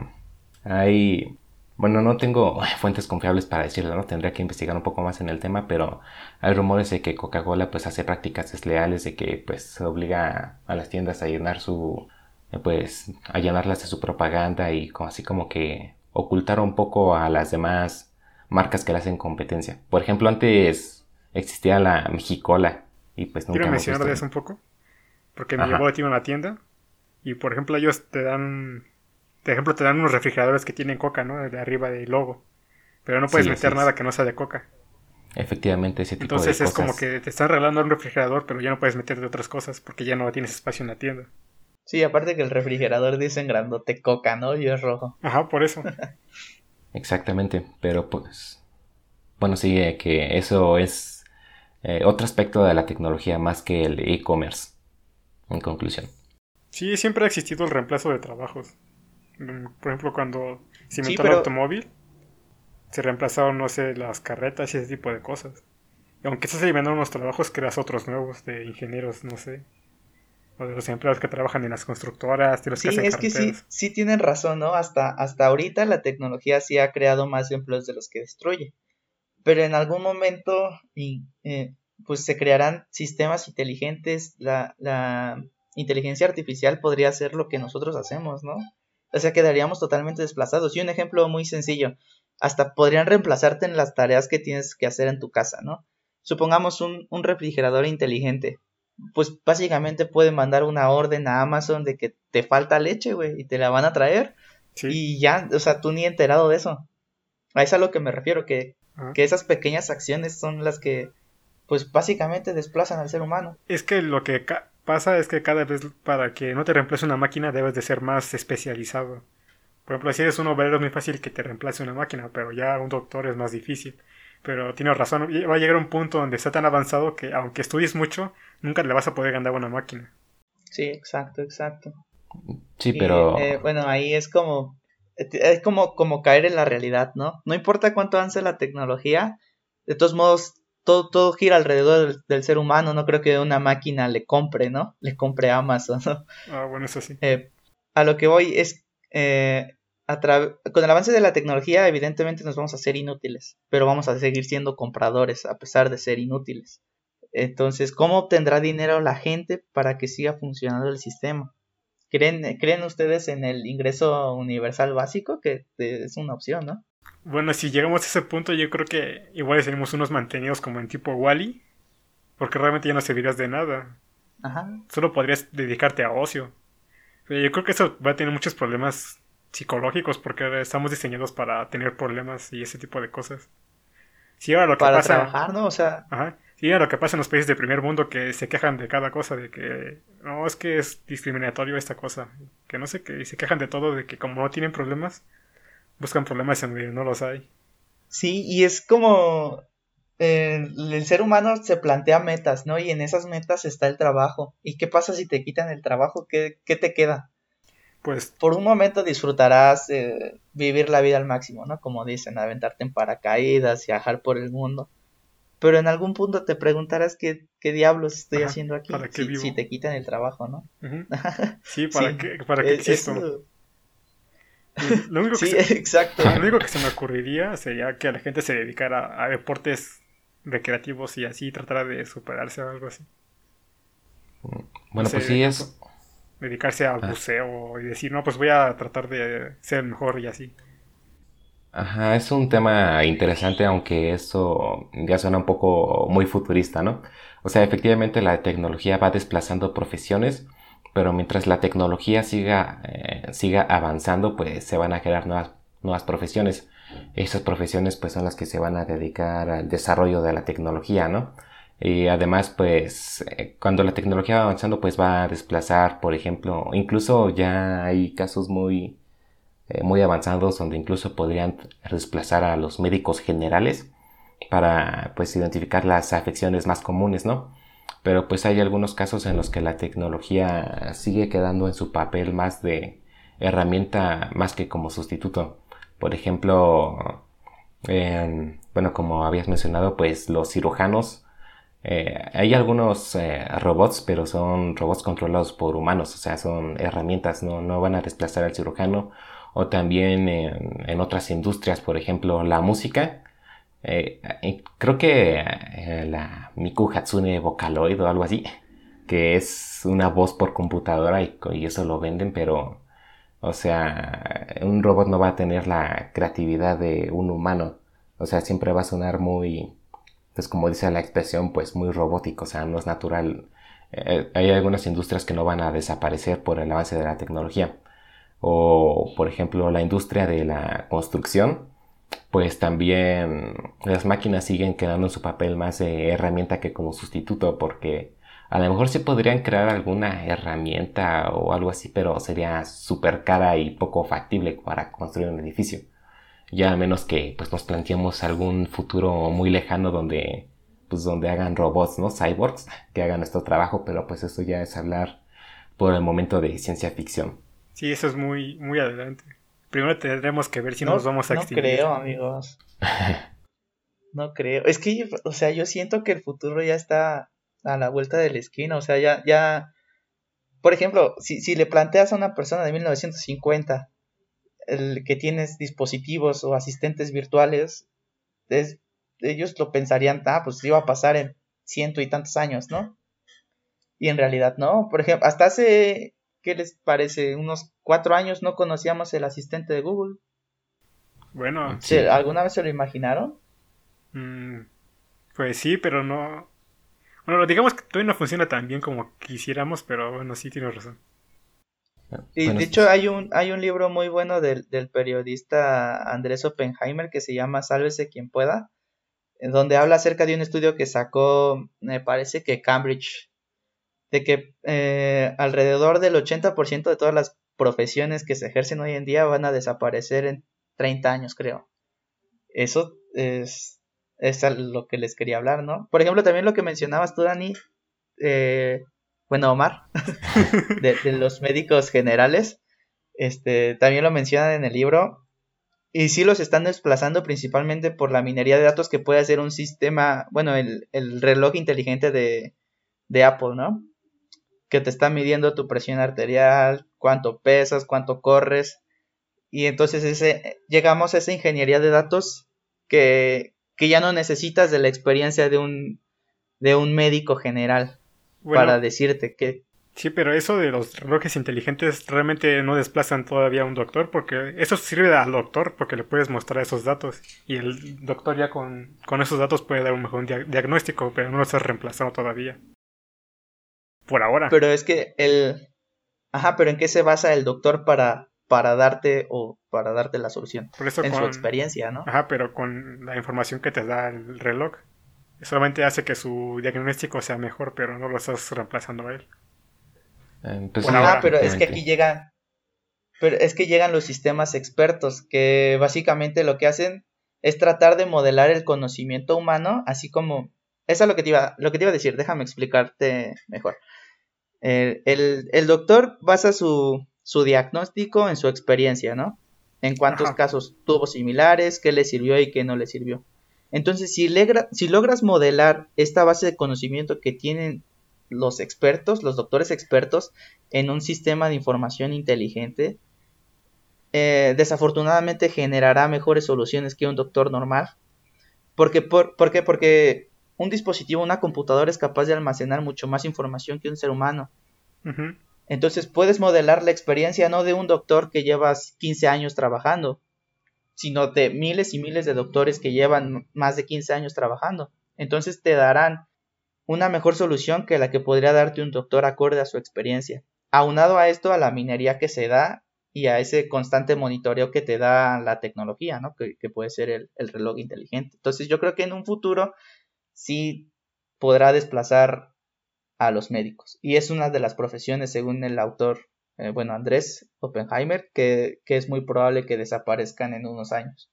hay bueno no tengo fuentes confiables para decirlo no tendría que investigar un poco más en el tema pero hay rumores de que Coca-Cola pues hace prácticas desleales de que pues obliga a las tiendas a llenar su pues a llenarlas de su propaganda y así como que ocultar un poco a las demás marcas que le hacen competencia. Por ejemplo antes existía la Mexicola y pues nunca quiero mencionar de eso. un poco porque me llevó a una tienda y por ejemplo ellos te dan, por ejemplo te dan unos refrigeradores que tienen coca, ¿no? De arriba del logo. Pero no puedes meter nada que no sea de coca. Efectivamente, ese tipo Entonces de cosas. es como que te están regalando un refrigerador, pero ya no puedes meter de otras cosas porque ya no tienes espacio en la tienda. Sí, aparte que el refrigerador dice en grandote coca, ¿no? Y es rojo. Ajá, por eso. Exactamente, pero pues bueno, sí, eh, que eso es eh, otro aspecto de la tecnología más que el e-commerce, en conclusión. Sí, siempre ha existido el reemplazo de trabajos. Mm, por ejemplo, cuando se inventó el automóvil, se reemplazaron, no sé, las carretas y ese tipo de cosas. Y aunque se eliminaron unos trabajos, creas otros nuevos de ingenieros, no sé. O de los empleados que trabajan en las constructoras, de los sí, que hacen es que sí, sí tienen razón, ¿no? Hasta, hasta ahorita la tecnología sí ha creado más empleos de los que destruye. Pero en algún momento, y, eh, pues se crearán sistemas inteligentes, la, la inteligencia artificial podría hacer lo que nosotros hacemos, ¿no? O sea, quedaríamos totalmente desplazados. Y un ejemplo muy sencillo, hasta podrían reemplazarte en las tareas que tienes que hacer en tu casa, ¿no? Supongamos un, un refrigerador inteligente. Pues básicamente puede mandar una orden a Amazon de que te falta leche, güey, y te la van a traer. Y ya, o sea, tú ni enterado de eso. A eso es a lo que me refiero, que, ah. que esas pequeñas acciones son las que, pues básicamente desplazan al ser humano. Es que lo que pasa es que cada vez para que no te reemplace una máquina debes de ser más especializado. Por ejemplo, si eres un obrero es muy fácil que te reemplace una máquina, pero ya un doctor es más difícil. Pero tienes razón, va a llegar un punto donde está tan avanzado que aunque estudies mucho, nunca le vas a poder ganar a una máquina. Sí, exacto, exacto. Sí, pero... Eh, bueno, ahí es como... Es como, como caer en la realidad, ¿no? No importa cuánto avance la tecnología, de todos modos, todo, todo gira alrededor del, ser humano. No creo que una máquina le compre, ¿no? Le compre Amazon, ¿no? Ah, bueno, eso sí. Eh, a lo que voy es eh, con el avance de la tecnología, evidentemente nos vamos a ser inútiles, pero vamos a seguir siendo compradores a pesar de ser inútiles. Entonces, ¿cómo obtendrá dinero la gente para que siga funcionando el sistema? ¿Creen, ¿Creen ustedes en el ingreso universal básico? Que es una opción, ¿no? Bueno, si llegamos a ese punto, yo creo que igual seremos unos mantenidos como en tipo Wally, porque realmente ya no servirías de nada. Solo podrías dedicarte a ocio. Pero yo creo que eso va a tener muchos problemas psicológicos porque estamos diseñados para tener problemas y ese tipo de cosas. Si ahora lo que para pasa, trabajar, ¿no? O sea, ajá, sí, ahora lo que pasa en los países de primer mundo que se quejan de cada cosa, de que no es que es discriminatorio esta cosa, que no sé qué, y se quejan de todo, de que como no tienen problemas, buscan problemas en donde no los hay. Sí, y es como eh, el ser humano se plantea metas, ¿no? Y en esas metas está el trabajo. ¿Y qué pasa si te quitan el trabajo? ¿Qué, qué te queda? pues... Por un momento disfrutarás eh, vivir la vida al máximo, ¿no? Como dicen, aventarte en paracaídas, viajar por el mundo. Pero en algún punto te preguntarás qué, qué diablos estoy haciendo aquí si, te quitan el trabajo, ¿no? Sí, ¿para qué, para qué existo? Lo único, que sí, se, exacto. lo único que se me ocurriría sería que la gente se dedicara a deportes recreativos y así tratara de superarse o algo así. Bueno, pues sí es dedicarse al ah. buceo y decir, no, pues voy a tratar de ser mejor y así. Ajá, es un tema interesante, aunque eso ya suena un poco muy futurista, ¿no? O sea, efectivamente la tecnología va desplazando profesiones, pero mientras la tecnología siga, eh, siga avanzando, pues se van a crear nuevas, nuevas profesiones. Esas profesiones pues son las que se van a dedicar al desarrollo de la tecnología, ¿no? Y además, pues, eh, cuando la tecnología va avanzando, pues va a desplazar, por ejemplo, incluso ya hay casos muy, eh, muy avanzados donde incluso podrían desplazar a los médicos generales para, pues, identificar las afecciones más comunes, ¿no? Pero pues hay algunos casos en los que la tecnología sigue quedando en su papel más de herramienta más que como sustituto. Por ejemplo, bueno, como habías mencionado, pues los cirujanos eh, hay algunos eh, robots, pero son robots controlados por humanos, o sea, son herramientas, no, no van a desplazar al cirujano. O también en, otras industrias, por ejemplo, la música. Eh, creo que la Miku Hatsune Vocaloid o algo así, que es una voz por computadora y, y eso lo venden, pero, o sea, un robot no va a tener la creatividad de un humano. O sea, siempre va a sonar muy, entonces, como dice la expresión, pues muy robótico, o sea, no es natural. Eh, hay algunas industrias que no van a desaparecer por el avance de la tecnología. O, por ejemplo, la industria de la construcción, pues también las máquinas siguen quedando en su papel más de herramienta que como sustituto, porque a lo mejor se podrían crear alguna herramienta o algo así, pero sería súper cara y poco factible para construir un edificio. Ya a menos que pues nos planteemos algún futuro muy lejano donde pues donde hagan robots, ¿no? Cyborgs que hagan nuestro trabajo, pero pues eso ya es hablar por el momento de ciencia ficción. Sí, eso es muy muy adelante. Primero tendremos que ver si nos vamos a extinguir. No creo, amigos. no creo. Es que, o sea, yo siento que el futuro ya está a la vuelta de la esquina. O sea, ya, ya. Por ejemplo, si, si le planteas a una persona de 1950 el que tienes dispositivos o asistentes virtuales, ellos lo pensarían, ah, pues iba a pasar en ciento y tantos años, ¿no? Y en realidad no. Por ejemplo, hasta hace, ¿qué les parece? Unos cuatro años no conocíamos el asistente de Google. Bueno. ¿Alguna vez se lo imaginaron? Mm, pues sí, pero no. Bueno, digamos que todavía no funciona tan bien como quisiéramos, pero bueno, sí tienes razón. Y de hecho hay un, hay un libro muy bueno del, del, periodista Andrés Oppenheimer que se llama Sálvese quien pueda, en donde habla acerca de un estudio que sacó, me parece que Cambridge, de que eh, alrededor del 80% de todas las profesiones que se ejercen hoy en día van a desaparecer en 30 años, creo. Eso es, es lo que les quería hablar, ¿no? Por ejemplo, también lo que mencionabas tú, Dani, eh, bueno, Omar, de, los médicos generales, este, también lo mencionan en el libro, y sí los están desplazando principalmente por la minería de datos que puede hacer un sistema, bueno, el, el reloj inteligente de, de Apple, ¿no? Que te está midiendo tu presión arterial, cuánto pesas, cuánto corres, y entonces ese, llegamos a esa ingeniería de datos que, que ya no necesitas de la experiencia de un, de un médico general para decirte que... Sí, pero eso de los relojes inteligentes realmente no desplazan todavía a un doctor porque eso sirve al doctor porque le puedes mostrar esos datos y el doctor ya con, con esos datos puede dar un mejor diagnóstico, pero no lo está reemplazando todavía. Por ahora. Pero es que el... Ajá, pero ¿en qué se basa el doctor para para darte o para darte la solución. en su experiencia, ¿no? Ajá, pero con la información que te da el reloj, solamente hace que su diagnóstico sea mejor, pero no lo estás reemplazando a él. Pues ah, pero es que aquí llegan, pero es que llegan los sistemas expertos que básicamente lo que hacen es tratar de modelar el conocimiento humano, así como eso es lo que te iba, lo que te iba a decir. Déjame explicarte mejor. El, el doctor basa su, su diagnóstico en su experiencia, ¿no? En cuántos casos tuvo similares, qué le sirvió y qué no le sirvió. Entonces, si, si logras modelar esta base de conocimiento que tienen los expertos, los doctores expertos, en un sistema de información inteligente, eh, desafortunadamente generará mejores soluciones que un doctor normal. Porque, por, qué? Porque un dispositivo, una computadora es capaz de almacenar mucho más información que un ser humano. Entonces puedes modelar la experiencia no de un doctor que llevas 15 años trabajando, sino de miles y miles de doctores que llevan más de 15 años trabajando. Entonces te darán una mejor solución que la que podría darte un doctor acorde a su experiencia. Aunado a esto, a la minería que se da y a ese constante monitoreo que te da la tecnología, ¿no? Que, puede ser el, el, reloj inteligente. Entonces yo creo que en un futuro sí podrá desplazar a los médicos. Y es una de las profesiones, según el autor, eh, bueno, Andrés Oppenheimer, que, es muy probable que desaparezcan en unos años.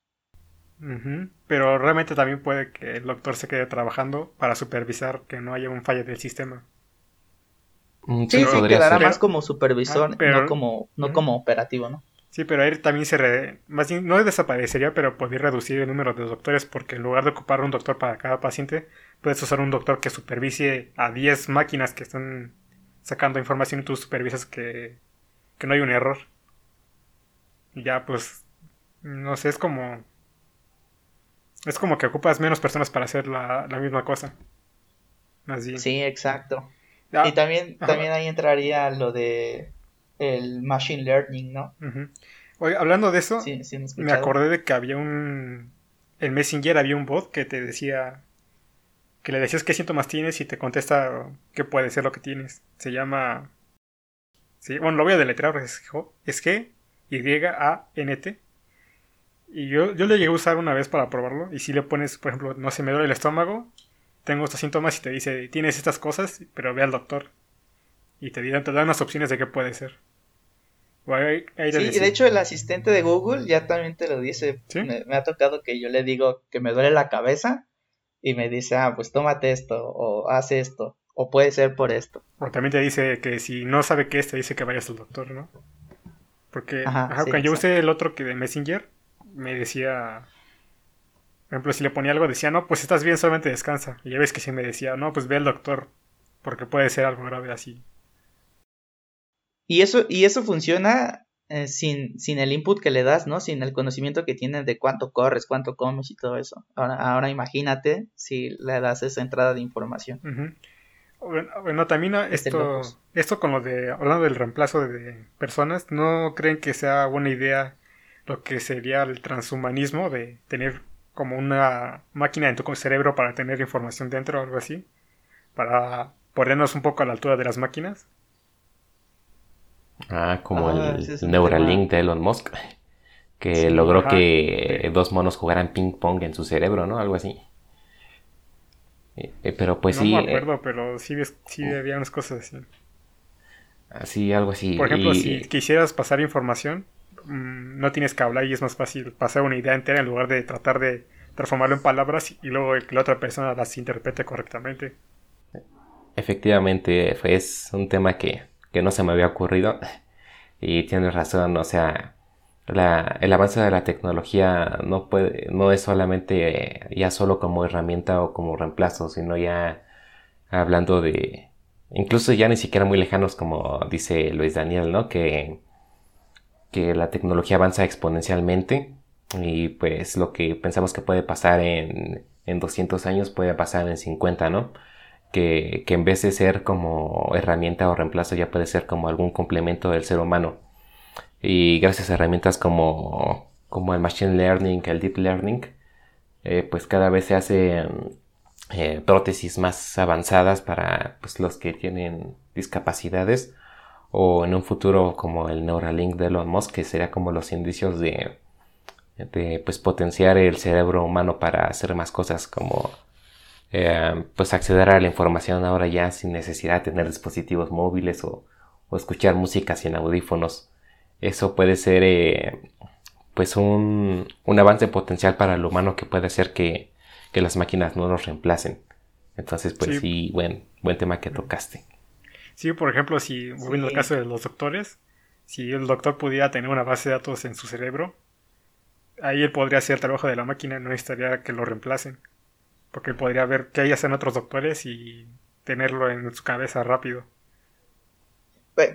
Pero realmente también puede que el doctor se quede trabajando para supervisar que no haya un fallo del sistema. Mm, sí, sí, quedará más como supervisor, ah, no, como, no como operativo, ¿no? Sí, pero ahí también se... Re... Más bien, no desaparecería, pero podría reducir el número de doctores porque en lugar de ocupar un doctor para cada paciente, puedes usar un doctor que supervise a 10 máquinas que están sacando información y tú supervisas que, que no hay un error. Y ya, pues, no sé, es como... Es como que ocupas menos personas para hacer la, misma cosa. Sí, exacto. y también, también ahí entraría lo de el machine learning, ¿no? Oye, hablando de eso, me acordé de que había un... En Messenger había un bot que te decía... Que le decías qué síntomas tienes y te contesta qué puede ser lo que tienes. Se llama... Sí, bueno, lo voy a deletrear. Es, es G, Y-A-N-T. Y yo, yo le llegué a usar una vez para probarlo. Y si le pones, por ejemplo, no se me duele el estómago, tengo estos síntomas y te dice, tienes estas cosas, pero ve al doctor. Y te, dirán, te dan unas opciones de qué puede ser. Sí, de hecho el asistente de Google ya también te lo dice. Me, ha tocado que yo le digo que me duele la cabeza y me dice, ah, pues tómate esto o haz esto o puede ser por esto. O también te dice que si no sabe qué es, te dice que vayas al doctor, ¿no? Porque cuando yo usé el otro que de Messenger, me decía, por ejemplo, si le ponía algo, decía, no, pues estás bien, solamente descansa. Y ya ves que si me decía, no, pues ve al doctor, porque puede ser algo grave así. Y eso, y eso funciona eh, sin, sin el input que le das, ¿no? Sin el conocimiento que tienen de cuánto corres, cuánto comes y todo eso. Ahora, ahora imagínate si le das esa entrada de información. Bueno, también esto, esto con lo de, hablando del reemplazo de personas, ¿no creen que sea buena idea lo que sería el transhumanismo de tener como una máquina en tu cerebro para tener información dentro o algo así? Para ponernos un poco a la altura de las máquinas. Ah, como ah, el, Neuralink de Elon Musk, que logró que dos monos jugaran ping pong en su cerebro, ¿no? Algo así. Eh, eh, pero pues sí. No me eh, acuerdo, pero sí, sí había unas cosas así. Así, algo así. Por ejemplo, si quisieras pasar información, mm, no tienes que hablar y es más fácil pasar una idea entera en lugar de tratar de transformarlo en palabras y luego que la otra persona las interprete correctamente. Efectivamente, es un tema que que no se me había ocurrido. Y tienes razón, o sea, el avance de la tecnología no, puede, no es solamente ya solo como herramienta o como reemplazo, sino ya hablando de, incluso ya ni siquiera muy lejanos como dice Luis Daniel, ¿no? Que, que la tecnología avanza exponencialmente y pues lo que pensamos que puede pasar en, en 200 años puede pasar en 50, ¿no? Que, en vez de ser como herramienta o reemplazo ya puede ser como algún complemento del ser humano. Y gracias a herramientas como, como el Machine Learning, el Deep Learning, eh, pues cada vez se hacen eh, prótesis más avanzadas para pues, los que tienen discapacidades o en un futuro como el Neuralink de Elon Musk que sería como los indicios de, de pues potenciar el cerebro humano para hacer más cosas como eh, pues acceder a la información ahora ya sin necesidad de tener dispositivos móviles o, escuchar música sin audífonos. Eso puede ser eh, pues un, avance potencial para el humano que puede hacer que, las máquinas no nos reemplacen. Entonces, pues sí, buen, buen tema que tocaste. Sí, por ejemplo, si, volviendo al caso de los doctores, si el doctor pudiera tener una base de datos en su cerebro, ahí él podría hacer el trabajo de la máquina, no necesitaría que lo reemplacen. Porque podría ver qué hay hacen otros doctores y tenerlo en su cabeza rápido.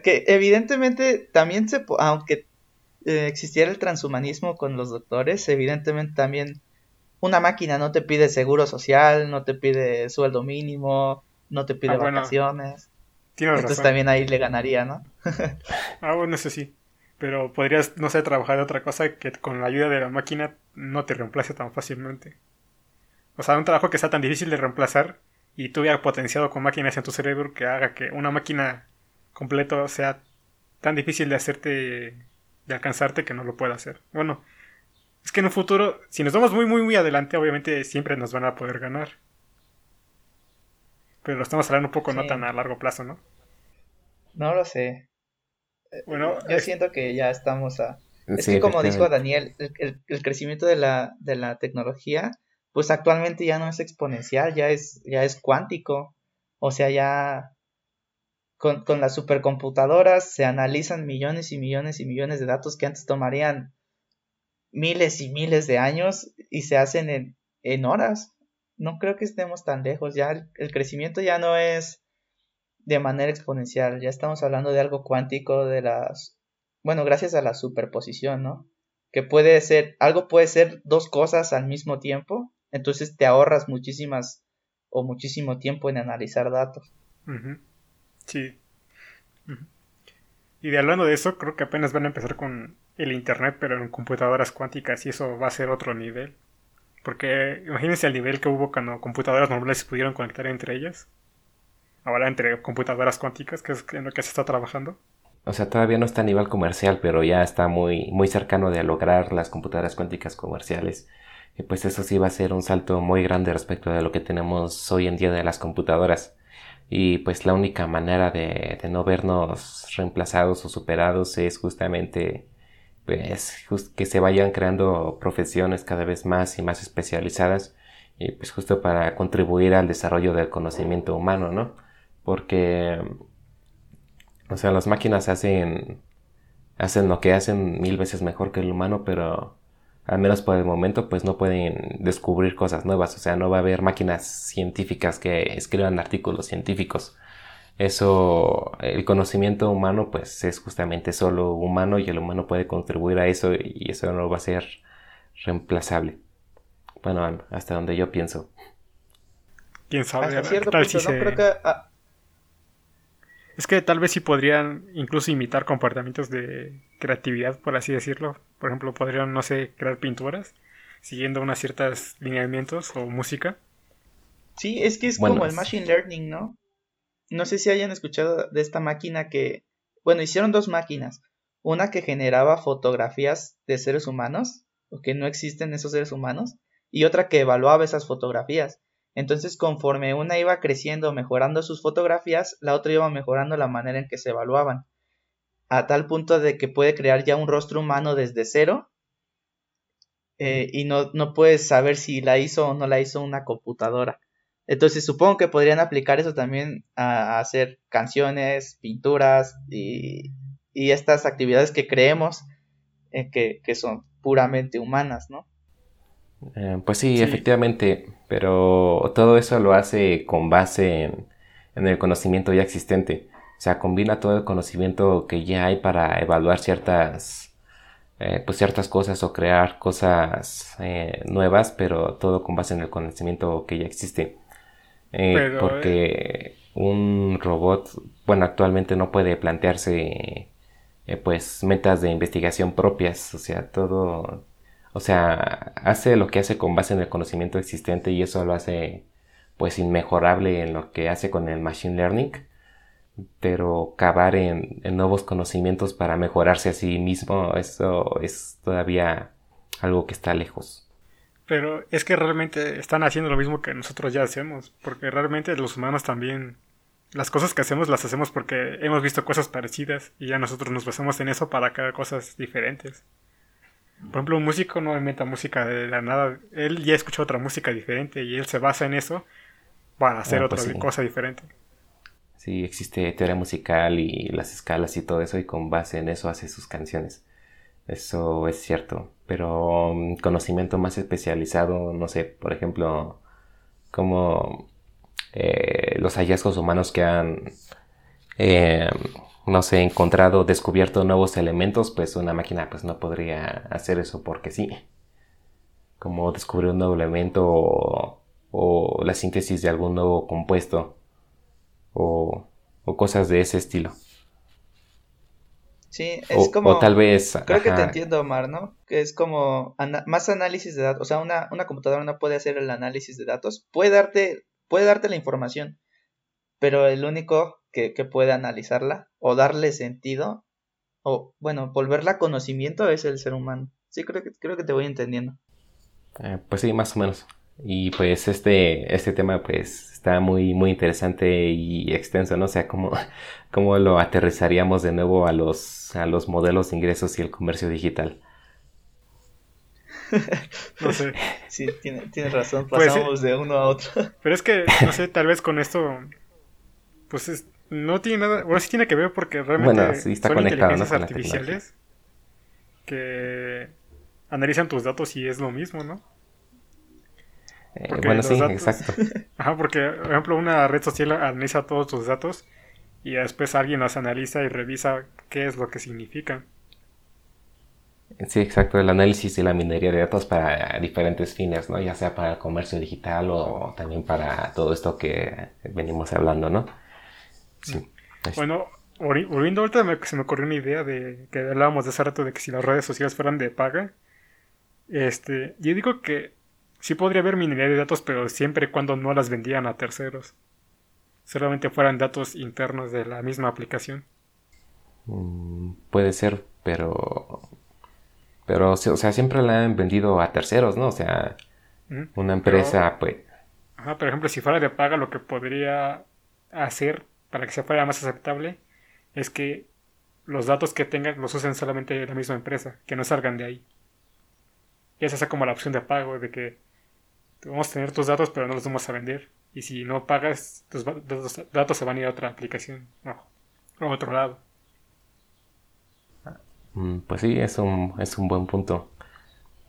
Que evidentemente también se... Aunque eh, existiera el transhumanismo con los doctores, evidentemente también una máquina no te pide seguro social, no te pide sueldo mínimo, no te pide ah, vacaciones. Entonces también ahí le ganaría, ¿no? ah, bueno, eso sí. Pero podrías, no sé, trabajar de otra cosa que con la ayuda de la máquina no te reemplace tan fácilmente. O sea, un trabajo que sea tan difícil de reemplazar y tú ya potenciado con máquinas en tu cerebro que haga que una máquina completa sea tan difícil de hacerte, de alcanzarte que no lo pueda hacer. Bueno, es que en un futuro, si nos vamos muy, muy, muy adelante, obviamente siempre nos van a poder ganar. Pero lo estamos hablando un poco no tan a largo plazo, ¿no? No lo sé. Bueno, yo siento que ya estamos a... Es que como dijo Daniel, el, el, crecimiento de la, de la tecnología pues actualmente ya no es exponencial, ya es, ya es cuántico. O sea, ya con, con, las supercomputadoras se analizan millones y millones y millones de datos que antes tomarían miles y miles de años y se hacen en, en horas. No creo que estemos tan lejos. Ya el, el, crecimiento ya no es de manera exponencial. Ya estamos hablando de algo cuántico, de las... Bueno, gracias a la superposición, ¿no? Que puede ser, algo puede ser dos cosas al mismo tiempo entonces te ahorras muchísimas o muchísimo tiempo en analizar datos. Sí. Y de hablando de eso, creo que apenas van a empezar con el Internet, pero en computadoras cuánticas y eso va a ser otro nivel. Porque imagínense el nivel que hubo cuando computadoras normales se pudieron conectar entre ellas. Ahora entre computadoras cuánticas, que es en lo que se está trabajando. O sea, todavía no está a nivel comercial, pero ya está muy, muy cercano de lograr las computadoras cuánticas comerciales. Y pues eso sí va a ser un salto muy grande respecto a lo que tenemos hoy en día de las computadoras. y pues la única manera de, no vernos reemplazados o superados es justamente pues que se vayan creando profesiones cada vez más y más especializadas y pues justo para contribuir al desarrollo del conocimiento humano, ¿no? Porque o sea, las máquinas hacen hacen lo que hacen mil veces mejor que el humano, pero al menos por el momento, pues no pueden descubrir cosas nuevas. O sea, no va a haber máquinas científicas que escriban artículos científicos. Eso, el conocimiento humano, pues es justamente solo humano y el humano puede contribuir a eso y eso no va a ser reemplazable. Bueno, hasta donde yo pienso. ¿Quién sabe? Creo que es que tal vez sí podrían incluso imitar comportamientos de creatividad, por así decirlo. Por ejemplo, podrían, no sé, crear pinturas siguiendo unos ciertos lineamientos o música. Sí, es que es como el machine learning, ¿no? No sé si hayan escuchado de esta máquina que, bueno, hicieron dos máquinas. Una que generaba fotografías de seres humanos, o que no existen esos seres humanos, y otra que evaluaba esas fotografías. Entonces, conforme una iba creciendo, mejorando sus fotografías, la otra iba mejorando la manera en que se evaluaban. A tal punto de que puede crear ya un rostro humano desde cero. Eh, y no, no puedes saber si la hizo o no la hizo una computadora. Entonces supongo que podrían aplicar eso también a, hacer canciones, pinturas y, y, estas actividades que creemos eh, que, que son puramente humanas, ¿no? Eh, pues sí, efectivamente, pero todo eso lo hace con base en, el conocimiento ya existente. O sea, combina todo el conocimiento que ya hay para evaluar ciertas, eh, pues ciertas cosas o crear cosas eh, nuevas, pero todo con base en el conocimiento que ya existe. porque un robot, bueno, actualmente no puede plantearse pues metas de investigación propias, o sea, todo o sea, hace lo que hace con base en el conocimiento existente y eso lo hace pues inmejorable en lo que hace con el machine learning, pero cavar en, nuevos conocimientos para mejorarse a sí mismo, eso es todavía algo que está lejos. Pero es que realmente están haciendo lo mismo que nosotros ya hacemos, porque realmente los humanos también, las cosas que hacemos las hacemos porque hemos visto cosas parecidas y ya nosotros nos basamos en eso para crear cosas diferentes. Por ejemplo, un músico no inventa música de la nada. Él ya escuchó otra música diferente y él se basa en eso para hacer ah, pues otra cosa diferente. Sí, existe teoría musical y las escalas y todo eso y con base en eso hace sus canciones. Eso es cierto. Pero um, conocimiento más especializado, no sé, por ejemplo, como eh, los hallazgos humanos que han eh, no sé, encontrado, descubierto nuevos elementos, pues una máquina pues no podría hacer eso porque sí. Como descubrir un nuevo elemento o, la síntesis de algún nuevo compuesto o, cosas de ese estilo. Sí, es como... O tal vez... Creo que te entiendo, Omar, ¿no? Que es como más análisis de datos. O sea, una, una computadora no puede hacer el análisis de datos. Puede darte, puede darte la información, pero el único que, puede analizarla o darle sentido o, bueno, volverla conocimiento es el ser humano. Sí, creo que, creo que te voy entendiendo. Eh, pues sí, más o menos. Y pues este, este tema pues está muy, muy interesante y extenso, ¿no? O sea, ¿cómo, cómo lo aterrizaríamos de nuevo a los, a los modelos de ingresos y el comercio digital. no sé. Sí, tienes razón, pues pasamos de uno a otro. Pero es que, no sé, tal vez con esto pues no tiene nada, bueno, sí tiene que ver porque realmente son inteligencias artificiales que analizan tus datos y es lo mismo, ¿no? Eh, bueno, sí, exacto. Ajá, porque, por ejemplo, una red social analiza todos tus datos y después alguien los analiza y revisa qué es lo que significan. Sí, exacto, el análisis y la minería de datos para diferentes fines, ¿no? Ya sea para el comercio digital o también para todo esto que venimos hablando, ¿no? Bueno, volviendo ahorita se me ocurrió una idea de que hablábamos de hace rato de que si las redes sociales fueran de paga. Este, yo digo que sí podría haber minería de datos, pero siempre y cuando no las vendían a terceros. Solamente fueran datos internos de la misma aplicación. Mm, puede ser, pero. Pero, o sea, siempre la han vendido a terceros, ¿no? O sea, una empresa, pues. Ajá, por ejemplo, si fuera de paga, lo que podría hacer para que se fuera más aceptable es que los datos que tengan los usen solamente la misma empresa, que no salgan de ahí. Y esa es como la opción de pago, de que vamos a tener tus datos pero no los vamos a vender. Y si no pagas, tus datos se van a ir a otra aplicación, no, a otro lado. Mm, pues sí, es un, es un buen punto.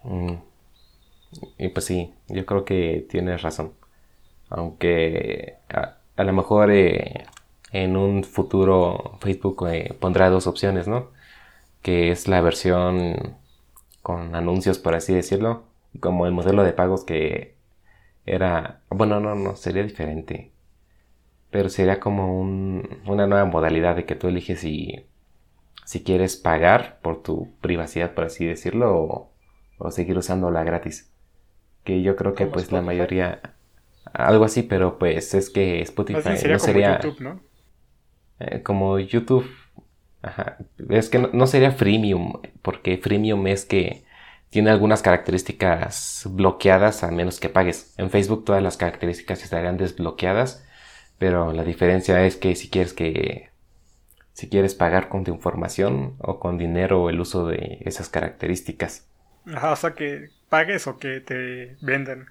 Mm, y pues sí, yo creo que tienes razón. Aunque a, lo mejor eh, en un futuro Facebook eh, pondrá dos opciones, ¿no? Que es la versión con anuncios, por así decirlo, como el modelo de pagos que era, bueno, no, no, sería diferente. Pero sería como una nueva modalidad de que tú eliges si, si quieres pagar por tu privacidad, por así decirlo, o, o seguir usándola gratis. Que yo creo que pues la mayoría, algo así, pero pues es que Spotify no sería... Como YouTube, ¿no? Eh, como YouTube Ajá. Es que no, sería freemium, porque freemium es que tiene algunas características bloqueadas a menos que pagues. En Facebook todas las características estarían desbloqueadas, pero la diferencia es que si quieres que si quieres pagar con tu información o con dinero el uso de esas características. Ajá, o sea que pagues o que te vendan.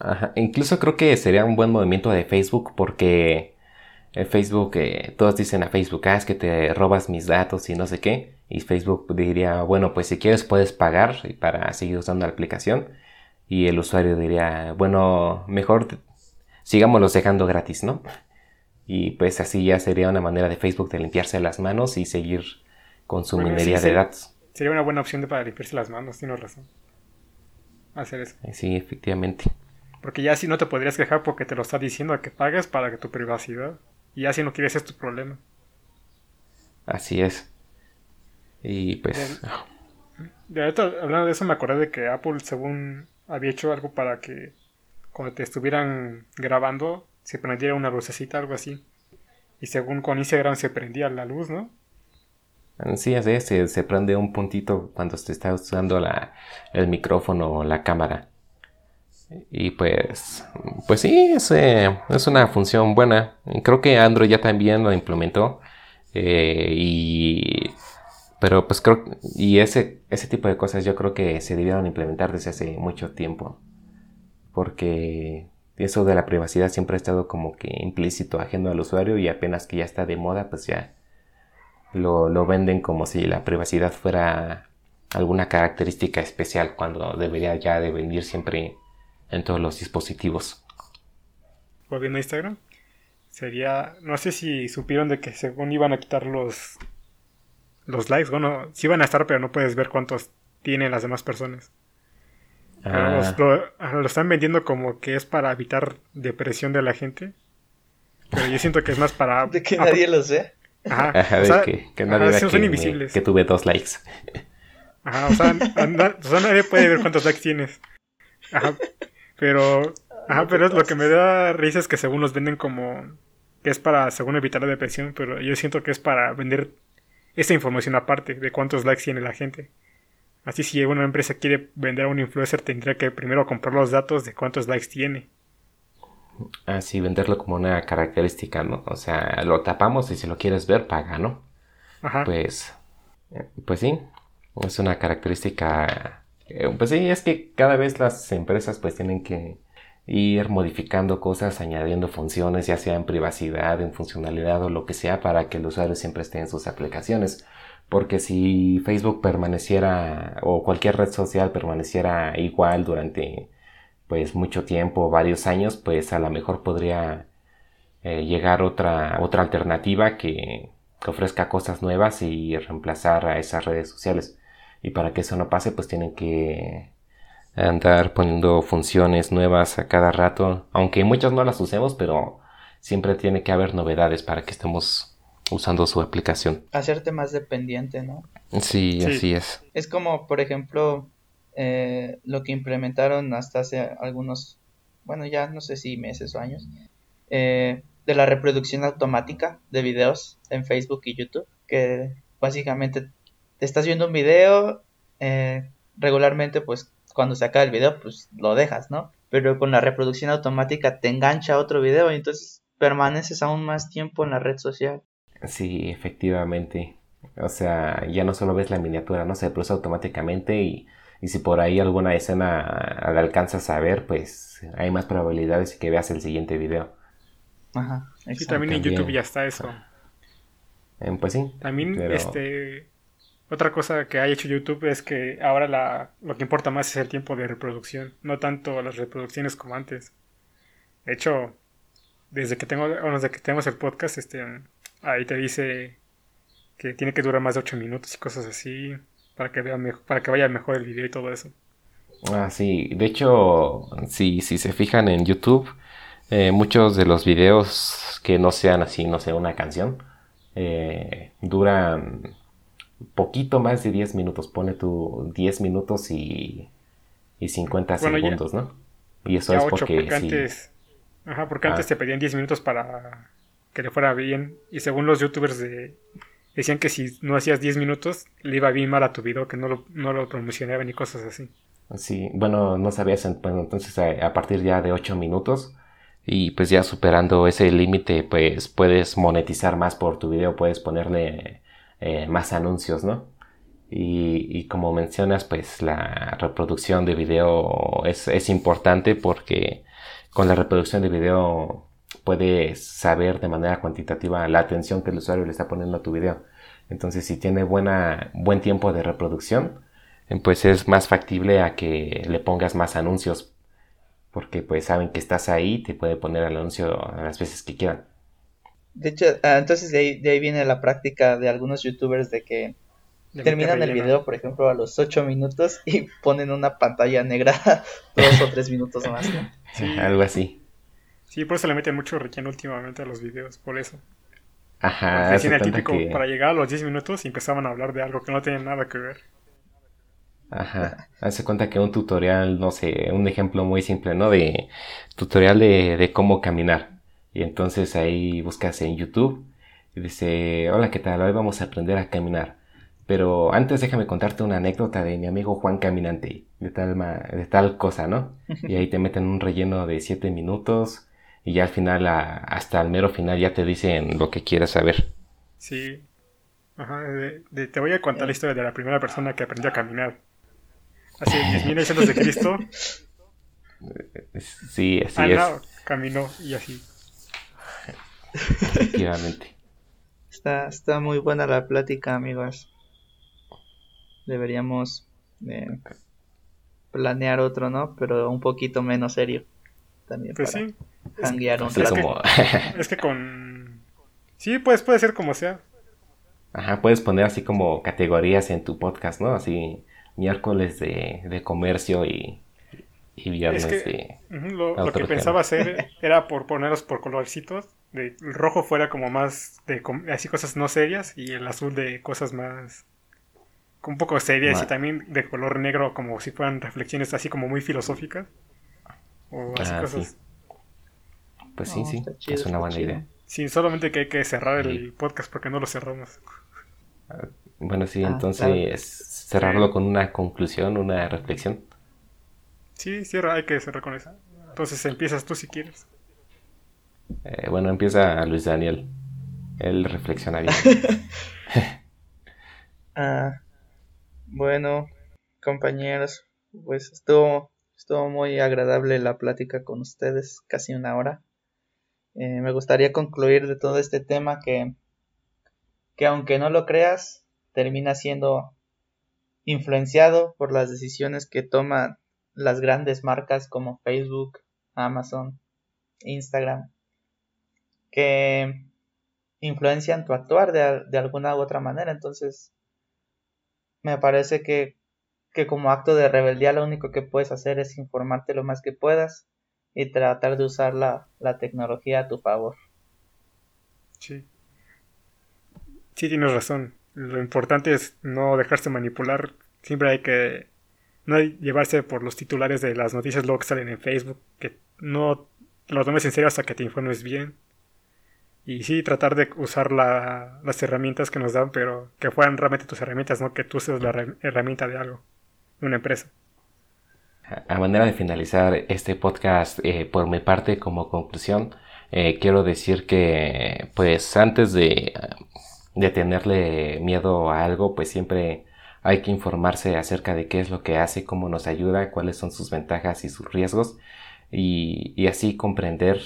Ajá, incluso creo que sería un buen movimiento de Facebook porque Facebook, eh, todos dicen a Facebook, ah, es que te robas mis datos y no sé qué. Y Facebook diría, bueno, pues si quieres puedes pagar para seguir usando la aplicación. Y el usuario diría, bueno, mejor sigámoslos dejando gratis, ¿no? Y pues así ya sería una manera de Facebook de limpiarse las manos y seguir con su minería de datos. Sería una buena opción de para limpiarse las manos, tienes razón. Hacer eso. Sí, efectivamente. Porque ya si no te podrías quejar porque te lo está diciendo que pagues para que tu privacidad. Y ya si no quieres es tu problema. Así es. Y pues... De, hablando de eso me acordé de que Apple según había hecho algo para que cuando te estuvieran grabando se prendiera una lucecita, algo así. Y según con Instagram se prendía la luz, ¿no? Sí, así es, se, prende un puntito cuando se está usando la, el micrófono o la cámara. Y pues, pues sí, es, eh, es una función buena. Creo que Android ya también lo implementó. Eh, y, pero pues creo, y ese, ese tipo de cosas yo creo que se debieron implementar desde hace mucho tiempo. Porque eso de la privacidad siempre ha estado como que implícito, ajeno al usuario y apenas que ya está de moda, pues ya lo, lo venden como si la privacidad fuera alguna característica especial cuando debería ya de venir siempre en todos los dispositivos. Volviendo a Instagram, sería, no sé si supieron de que según iban a quitar los los likes, bueno, sí van a estar, pero no puedes ver cuántos tienen las demás personas. Ah. Lo, están vendiendo como que es para evitar depresión de la gente. Pero yo siento que es más para... de que nadie lo sé. Ajá, de que, nadie ajá, son invisibles. que tuve dos likes. Ajá, o sea, o sea, nadie puede ver cuántos likes tienes. Ajá, pero, ajá, pero es lo que me da risa es que según los venden como que es para, según evitar la depresión, pero yo siento que es para vender esta información aparte de cuántos likes tiene la gente. Así si una empresa quiere vender a un influencer tendría que primero comprar los datos de cuántos likes tiene. Así venderlo como una característica, ¿no? O sea, lo tapamos y si lo quieres ver, paga, ¿no? Ajá. Pues, pues sí, es una característica eh, pues sí, es que cada vez las empresas pues tienen que ir modificando cosas, añadiendo funciones, ya sea en privacidad, en funcionalidad o lo que sea, para que el usuario siempre esté en sus aplicaciones. Porque si Facebook permaneciera o cualquier red social permaneciera igual durante pues mucho tiempo, varios años, pues a lo mejor podría eh, llegar otra, otra alternativa que ofrezca cosas nuevas y reemplazar a esas redes sociales. Y para que eso no pase, pues tienen que andar poniendo funciones nuevas a cada rato. Aunque muchas no las usemos, pero siempre tiene que haber novedades para que estemos usando su aplicación. Hacerte más dependiente, ¿no? Sí, así es. Es como, por ejemplo, eh, lo que implementaron hasta hace algunos, bueno, ya no sé si meses o años, eh, de la reproducción automática de videos en Facebook y YouTube, que básicamente te estás viendo un video, eh, regularmente pues cuando se acaba el video pues lo dejas, ¿no? Pero con la reproducción automática te engancha a otro video y entonces permaneces aún más tiempo en la red social. Sí, efectivamente. O sea, ya no solo ves la miniatura, ¿no? Se produce automáticamente y, y si por ahí alguna escena la alcanzas a ver, pues hay más probabilidades de que veas el siguiente video. Ajá. Sí, también en YouTube ya está eso. Eh, pues sí. También, este, otra cosa que ha hecho YouTube es que ahora la, lo que importa más es el tiempo de reproducción, no tanto las reproducciones como antes. De hecho, desde que tengo, desde que tenemos el podcast, este, ahí te dice que tiene que durar más de 8 minutos y cosas así para que vea para que vaya mejor el video y todo eso. Ah, sí. De hecho, si, si se fijan en YouTube, eh, muchos de los videos que no sean así, no sé, una canción, eh, duran poquito más de 10 minutos. Pone tu 10 minutos y, y 50 segundos, ¿no? Y eso es porque, antes, ajá, porque antes ah. te pedían 10 minutos para que le fuera bien. Y según los youtubers de, decían que si no hacías 10 minutos, le iba bien mal a tu video, que no lo, no lo promocionaban y cosas así. Sí, bueno, no sabías, bueno, entonces a, partir ya de 8 minutos y pues ya superando ese límite, pues puedes monetizar más por tu video, puedes ponerle eh, más anuncios, ¿no? Y, como mencionas, pues la reproducción de video es, es importante porque con la reproducción de video puedes saber de manera cuantitativa la atención que el usuario le está poniendo a tu video. Entonces, si tiene buena, buen tiempo de reproducción, pues es más factible a que le pongas más anuncios porque pues saben que estás ahí te puede poner el anuncio a las veces que quieran. De hecho, ah, entonces de ahí, viene la práctica de algunos youtubers de que terminan el video, por ejemplo, a los 8 minutos y ponen una pantalla negra dos o tres minutos más. Algo así. Sí, por eso le meten mucho relleno últimamente a los videos, por eso. Ajá. Decían el típico, para llegar a los 10 minutos y empezaban a hablar de algo que no tenía nada que ver. Ajá, hace cuenta que un tutorial, no sé, un ejemplo muy simple, ¿no? De tutorial de, de cómo caminar. Y entonces ahí buscas en YouTube y dice, hola, ¿qué tal? Hoy vamos a aprender a caminar. Pero antes déjame contarte una anécdota de mi amigo Juan Caminante, de tal, de tal cosa, ¿no? Y ahí te meten un relleno de 7 minutos y ya al final, hasta el mero final, ya te dicen lo que quieras saber. Sí. Ajá, te voy a contar la historia de la primera persona que aprendió a caminar. Así, 10.000 años de Cristo. Sí, así es. caminó y así. Efectivamente. Está, está muy buena la plática, amigos. Deberíamos eh, planear otro, ¿no? Pero un poquito menos serio. También pues sí. Hanguear un rato. Es que con... Sí, pues puede ser como sea. Ajá, puedes poner así como categorías en tu podcast, ¿no? Así miércoles de, de comercio y, y viernes de... lo, que pensaba hacer era por ponerlos por colorcitos. De, el rojo fuera como más de así cosas no serias y el azul de cosas más un poco serias y también de color negro como si fueran reflexiones así como muy filosóficas o así ah, cosas. Pues sí, sí, es una buena idea. Sí, solamente que hay que cerrar el podcast porque no lo cerramos. Ah, bueno, sí, ah, entonces cerrarlo con una conclusión, una reflexión. Sí, cierra, hay que cerrar con esa. Entonces empiezas tú si quieres. Eh, bueno, empieza Luis Daniel. Él reflexiona bien. ah, bueno, compañeros, pues estuvo, estuvo muy agradable la plática con ustedes, casi una hora. Eh, me gustaría concluir de todo este tema que, que aunque no lo creas, termina siendo influenciado por las decisiones que toman las grandes marcas como Facebook, Amazon, Instagram, que influencian tu actuar de, alguna u otra manera. Entonces, me parece que, que como acto de rebeldía lo único que puedes hacer es informarte lo más que puedas y tratar de usar la, la tecnología a tu favor. Sí. Sí, tienes razón. Lo importante es no dejarse manipular. Siempre hay que no llevarse por los titulares de las noticias luego que salen en Facebook. Que no lo tomes en serio hasta que te informes bien. Y sí, tratar de usar las herramientas que nos dan, pero que fueran realmente tus herramientas, no que tú seas la herramienta de algo, de una empresa. A manera de finalizar este podcast, eh, por mi parte, como conclusión, eh, quiero decir que pues antes de, de tenerle miedo a algo, pues siempre hay que informarse acerca de qué es lo que hace, cómo nos ayuda, cuáles son sus ventajas y sus riesgos y, así comprender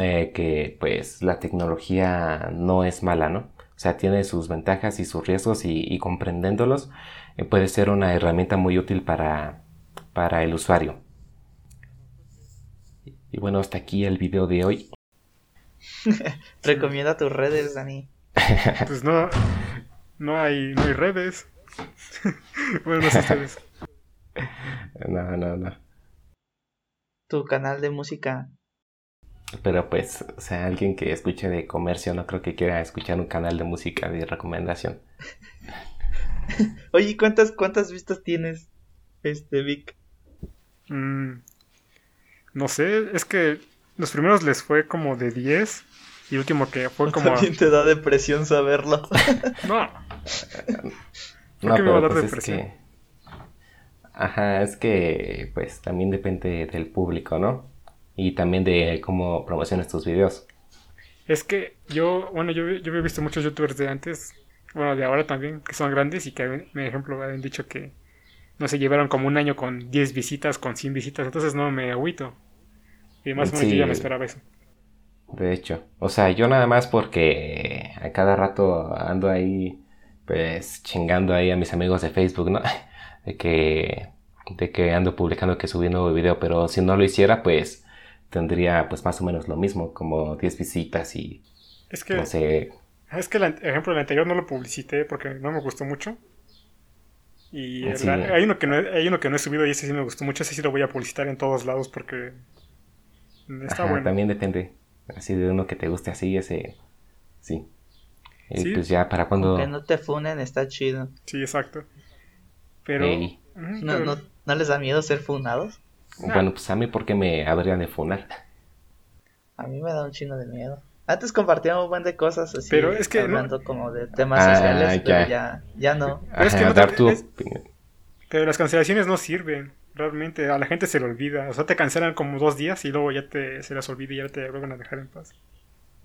eh, que pues la tecnología no es mala, ¿no? O sea, tiene sus ventajas y sus riesgos y, comprendiéndolos eh, puede ser una herramienta muy útil para, para el usuario. Y bueno, hasta aquí el video de hoy. Recomienda tus redes, Dani. pues no, no hay, no hay redes. bueno, no sé ustedes. No, no, no. Tu canal de música. Pero pues, o sea, alguien que escuche de comercio no creo que quiera escuchar un canal de música de recomendación. Oye, ¿cuántas, cuántas vistas tienes, este Vic? Mm, no sé, es que los primeros les fue como de 10 y el último que fue como... También te da depresión saberlo. no. No, me va a dar pues depresión? Ajá, es que pues también depende del público, ¿no? Y también de cómo promocionas tus videos. Es que yo, bueno, yo, yo he visto muchos youtubers de antes, bueno, de ahora también, que son grandes y que, por ejemplo, han dicho que, no se llevaron como un año con 10 visitas, con 100 visitas, entonces no me agüito. Y más o menos yo ya me esperaba eso. De hecho, o sea, yo nada más porque a cada rato ando ahí, pues, chingando ahí a mis amigos de Facebook, ¿no? De que, de que ando publicando que subí un nuevo video, pero si no lo hiciera, pues, tendría, pues, más o menos lo mismo, como 10 visitas y, es que, no sé. Es que, el ejemplo, el anterior no lo publicité porque no me gustó mucho. Y hay, uno que no, hay uno que no he subido y ese sí me gustó mucho, ese sí lo voy a publicitar en todos lados porque está bueno. También depende. Así de uno que te guste así, ese. Sí. Y pues ya para cuando. Que no te funen, está chido. Sí, exacto. Pero. ¿No, no, ¿No les da miedo ser funados? Bueno, pues a mí, porque me habrían de funar? A mí me da un chino de miedo. Antes compartíamos un buen de cosas así. Pero es que. Hablando como de temas ah, sociales, pero ya, ya no. Pero es que no te... Pero las cancelaciones no sirven realmente a la gente se le olvida. O sea, te cancelan como dos días y luego ya te, se las olvida y ya te vuelven a dejar en paz.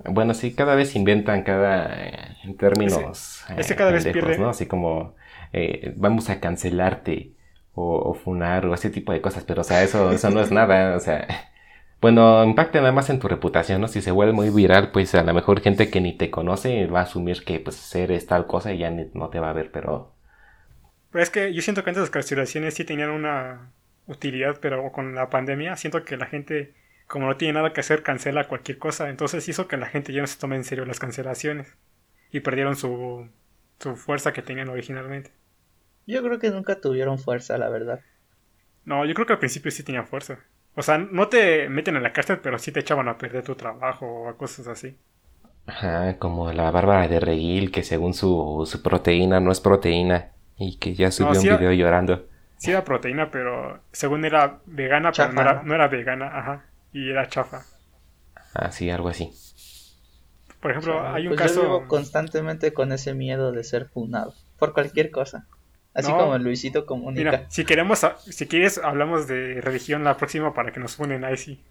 Bueno, sí, cada vez inventan cada eh, en términos ese, cada vez pierde. ¿no? Así como eh, vamos a cancelarte o, funar o ese tipo de cosas, pero o sea, eso, eso no es nada, o sea, bueno, impacta nada más en tu reputación, ¿no? Si se vuelve muy viral, pues a lo mejor gente que ni te conoce va a asumir que pues eres tal cosa y ya no te va a ver, pero... Pero es que yo siento que antes las cancelaciones sí tenían una utilidad, pero con la pandemia siento que la gente, como no tiene nada que hacer, cancela cualquier cosa. Entonces hizo que la gente ya no se tome en serio las cancelaciones y perdieron su, su fuerza que tenían originalmente. Yo creo que nunca tuvieron fuerza, la verdad. No, yo creo que al principio sí tenían fuerza. O sea, no te meten en la cárcel, pero sí te echaban a perder tu trabajo o cosas así. Ajá, como la Bárbara de Reguil, que según su, su proteína no es proteína y que ya subió un video llorando. Sí era proteína, pero según era vegana, pero no era, no era, vegana, ajá. Y era chafa. Ah, sí, algo así. Por ejemplo, hay un pues caso... Yo vivo constantemente con ese miedo de ser funado. Por cualquier cosa. Así como Luisito comunica. Mira, si queremos, si quieres, hablamos de religión la próxima para que nos funen ahí sí.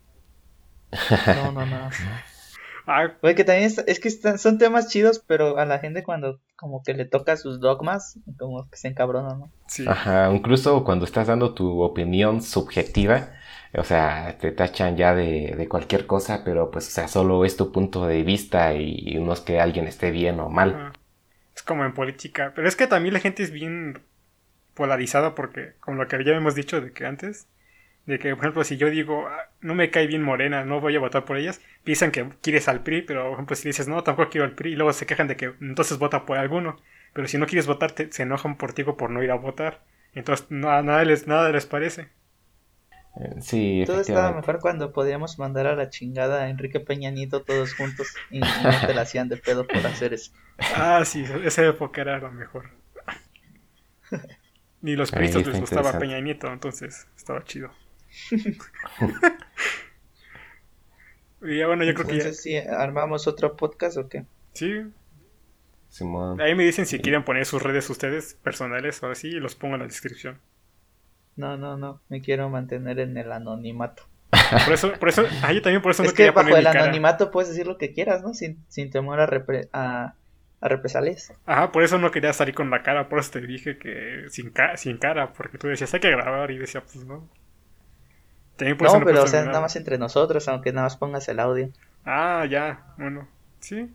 No, no, no. Ah. que también es que son temas chidos, pero a la gente cuando como que le toca sus dogmas, como que se encabrona, ¿no? Sí. Ajá, incluso cuando estás dando tu opinión subjetiva, o sea, te tachan ya de, cualquier cosa, pero pues, o sea, solo es tu punto de vista y, no es que alguien esté bien o mal. Es como en política, pero es que también la gente es bien polarizada porque, como lo que ya hemos dicho de que antes, de que, por ejemplo, si yo digo, ah, no me cae bien Morena, no voy a votar por ellas, piensan que quieres al PRI, pero, por ejemplo, si dices, no, tampoco quiero al PRI, y luego se quejan de que entonces vota por alguno. Pero si no quieres votar, se enojan por ti por no ir a votar. Entonces, nada, les, nada les parece. Eh, sí, Todo estaba mejor cuando podíamos mandar a la chingada a Enrique Peñanito todos juntos y no te la hacían de pedo por hacer eso. Ah, sí, esa época era lo mejor. Ni los priistas les gustaba Peña Nieto, entonces estaba chido. y ya bueno, yo creo que ya... si armamos otro podcast o qué. Sí. Ahí me dicen si quieren poner sus redes ustedes personales o así y los pongo en la descripción. No, no, no, me quiero mantener en el anonimato. Por eso, por eso, ah, yo también por eso es no que quería bajo poner el mi cara. anonimato puedes decir lo que quieras, ¿no? Sin, sin temor a, repre- a, a represalias. Ajá, por eso no quería salir con la cara, por eso te dije que sin, ca- sin cara, porque tú decías hay que grabar y decía, pues no. También por eso No, pero o sea, nada más entre nosotros, aunque nada más pongas el audio. Ah, ya, bueno, sí.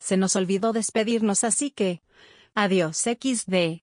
Se nos olvidó despedirnos así que... Adiós XD.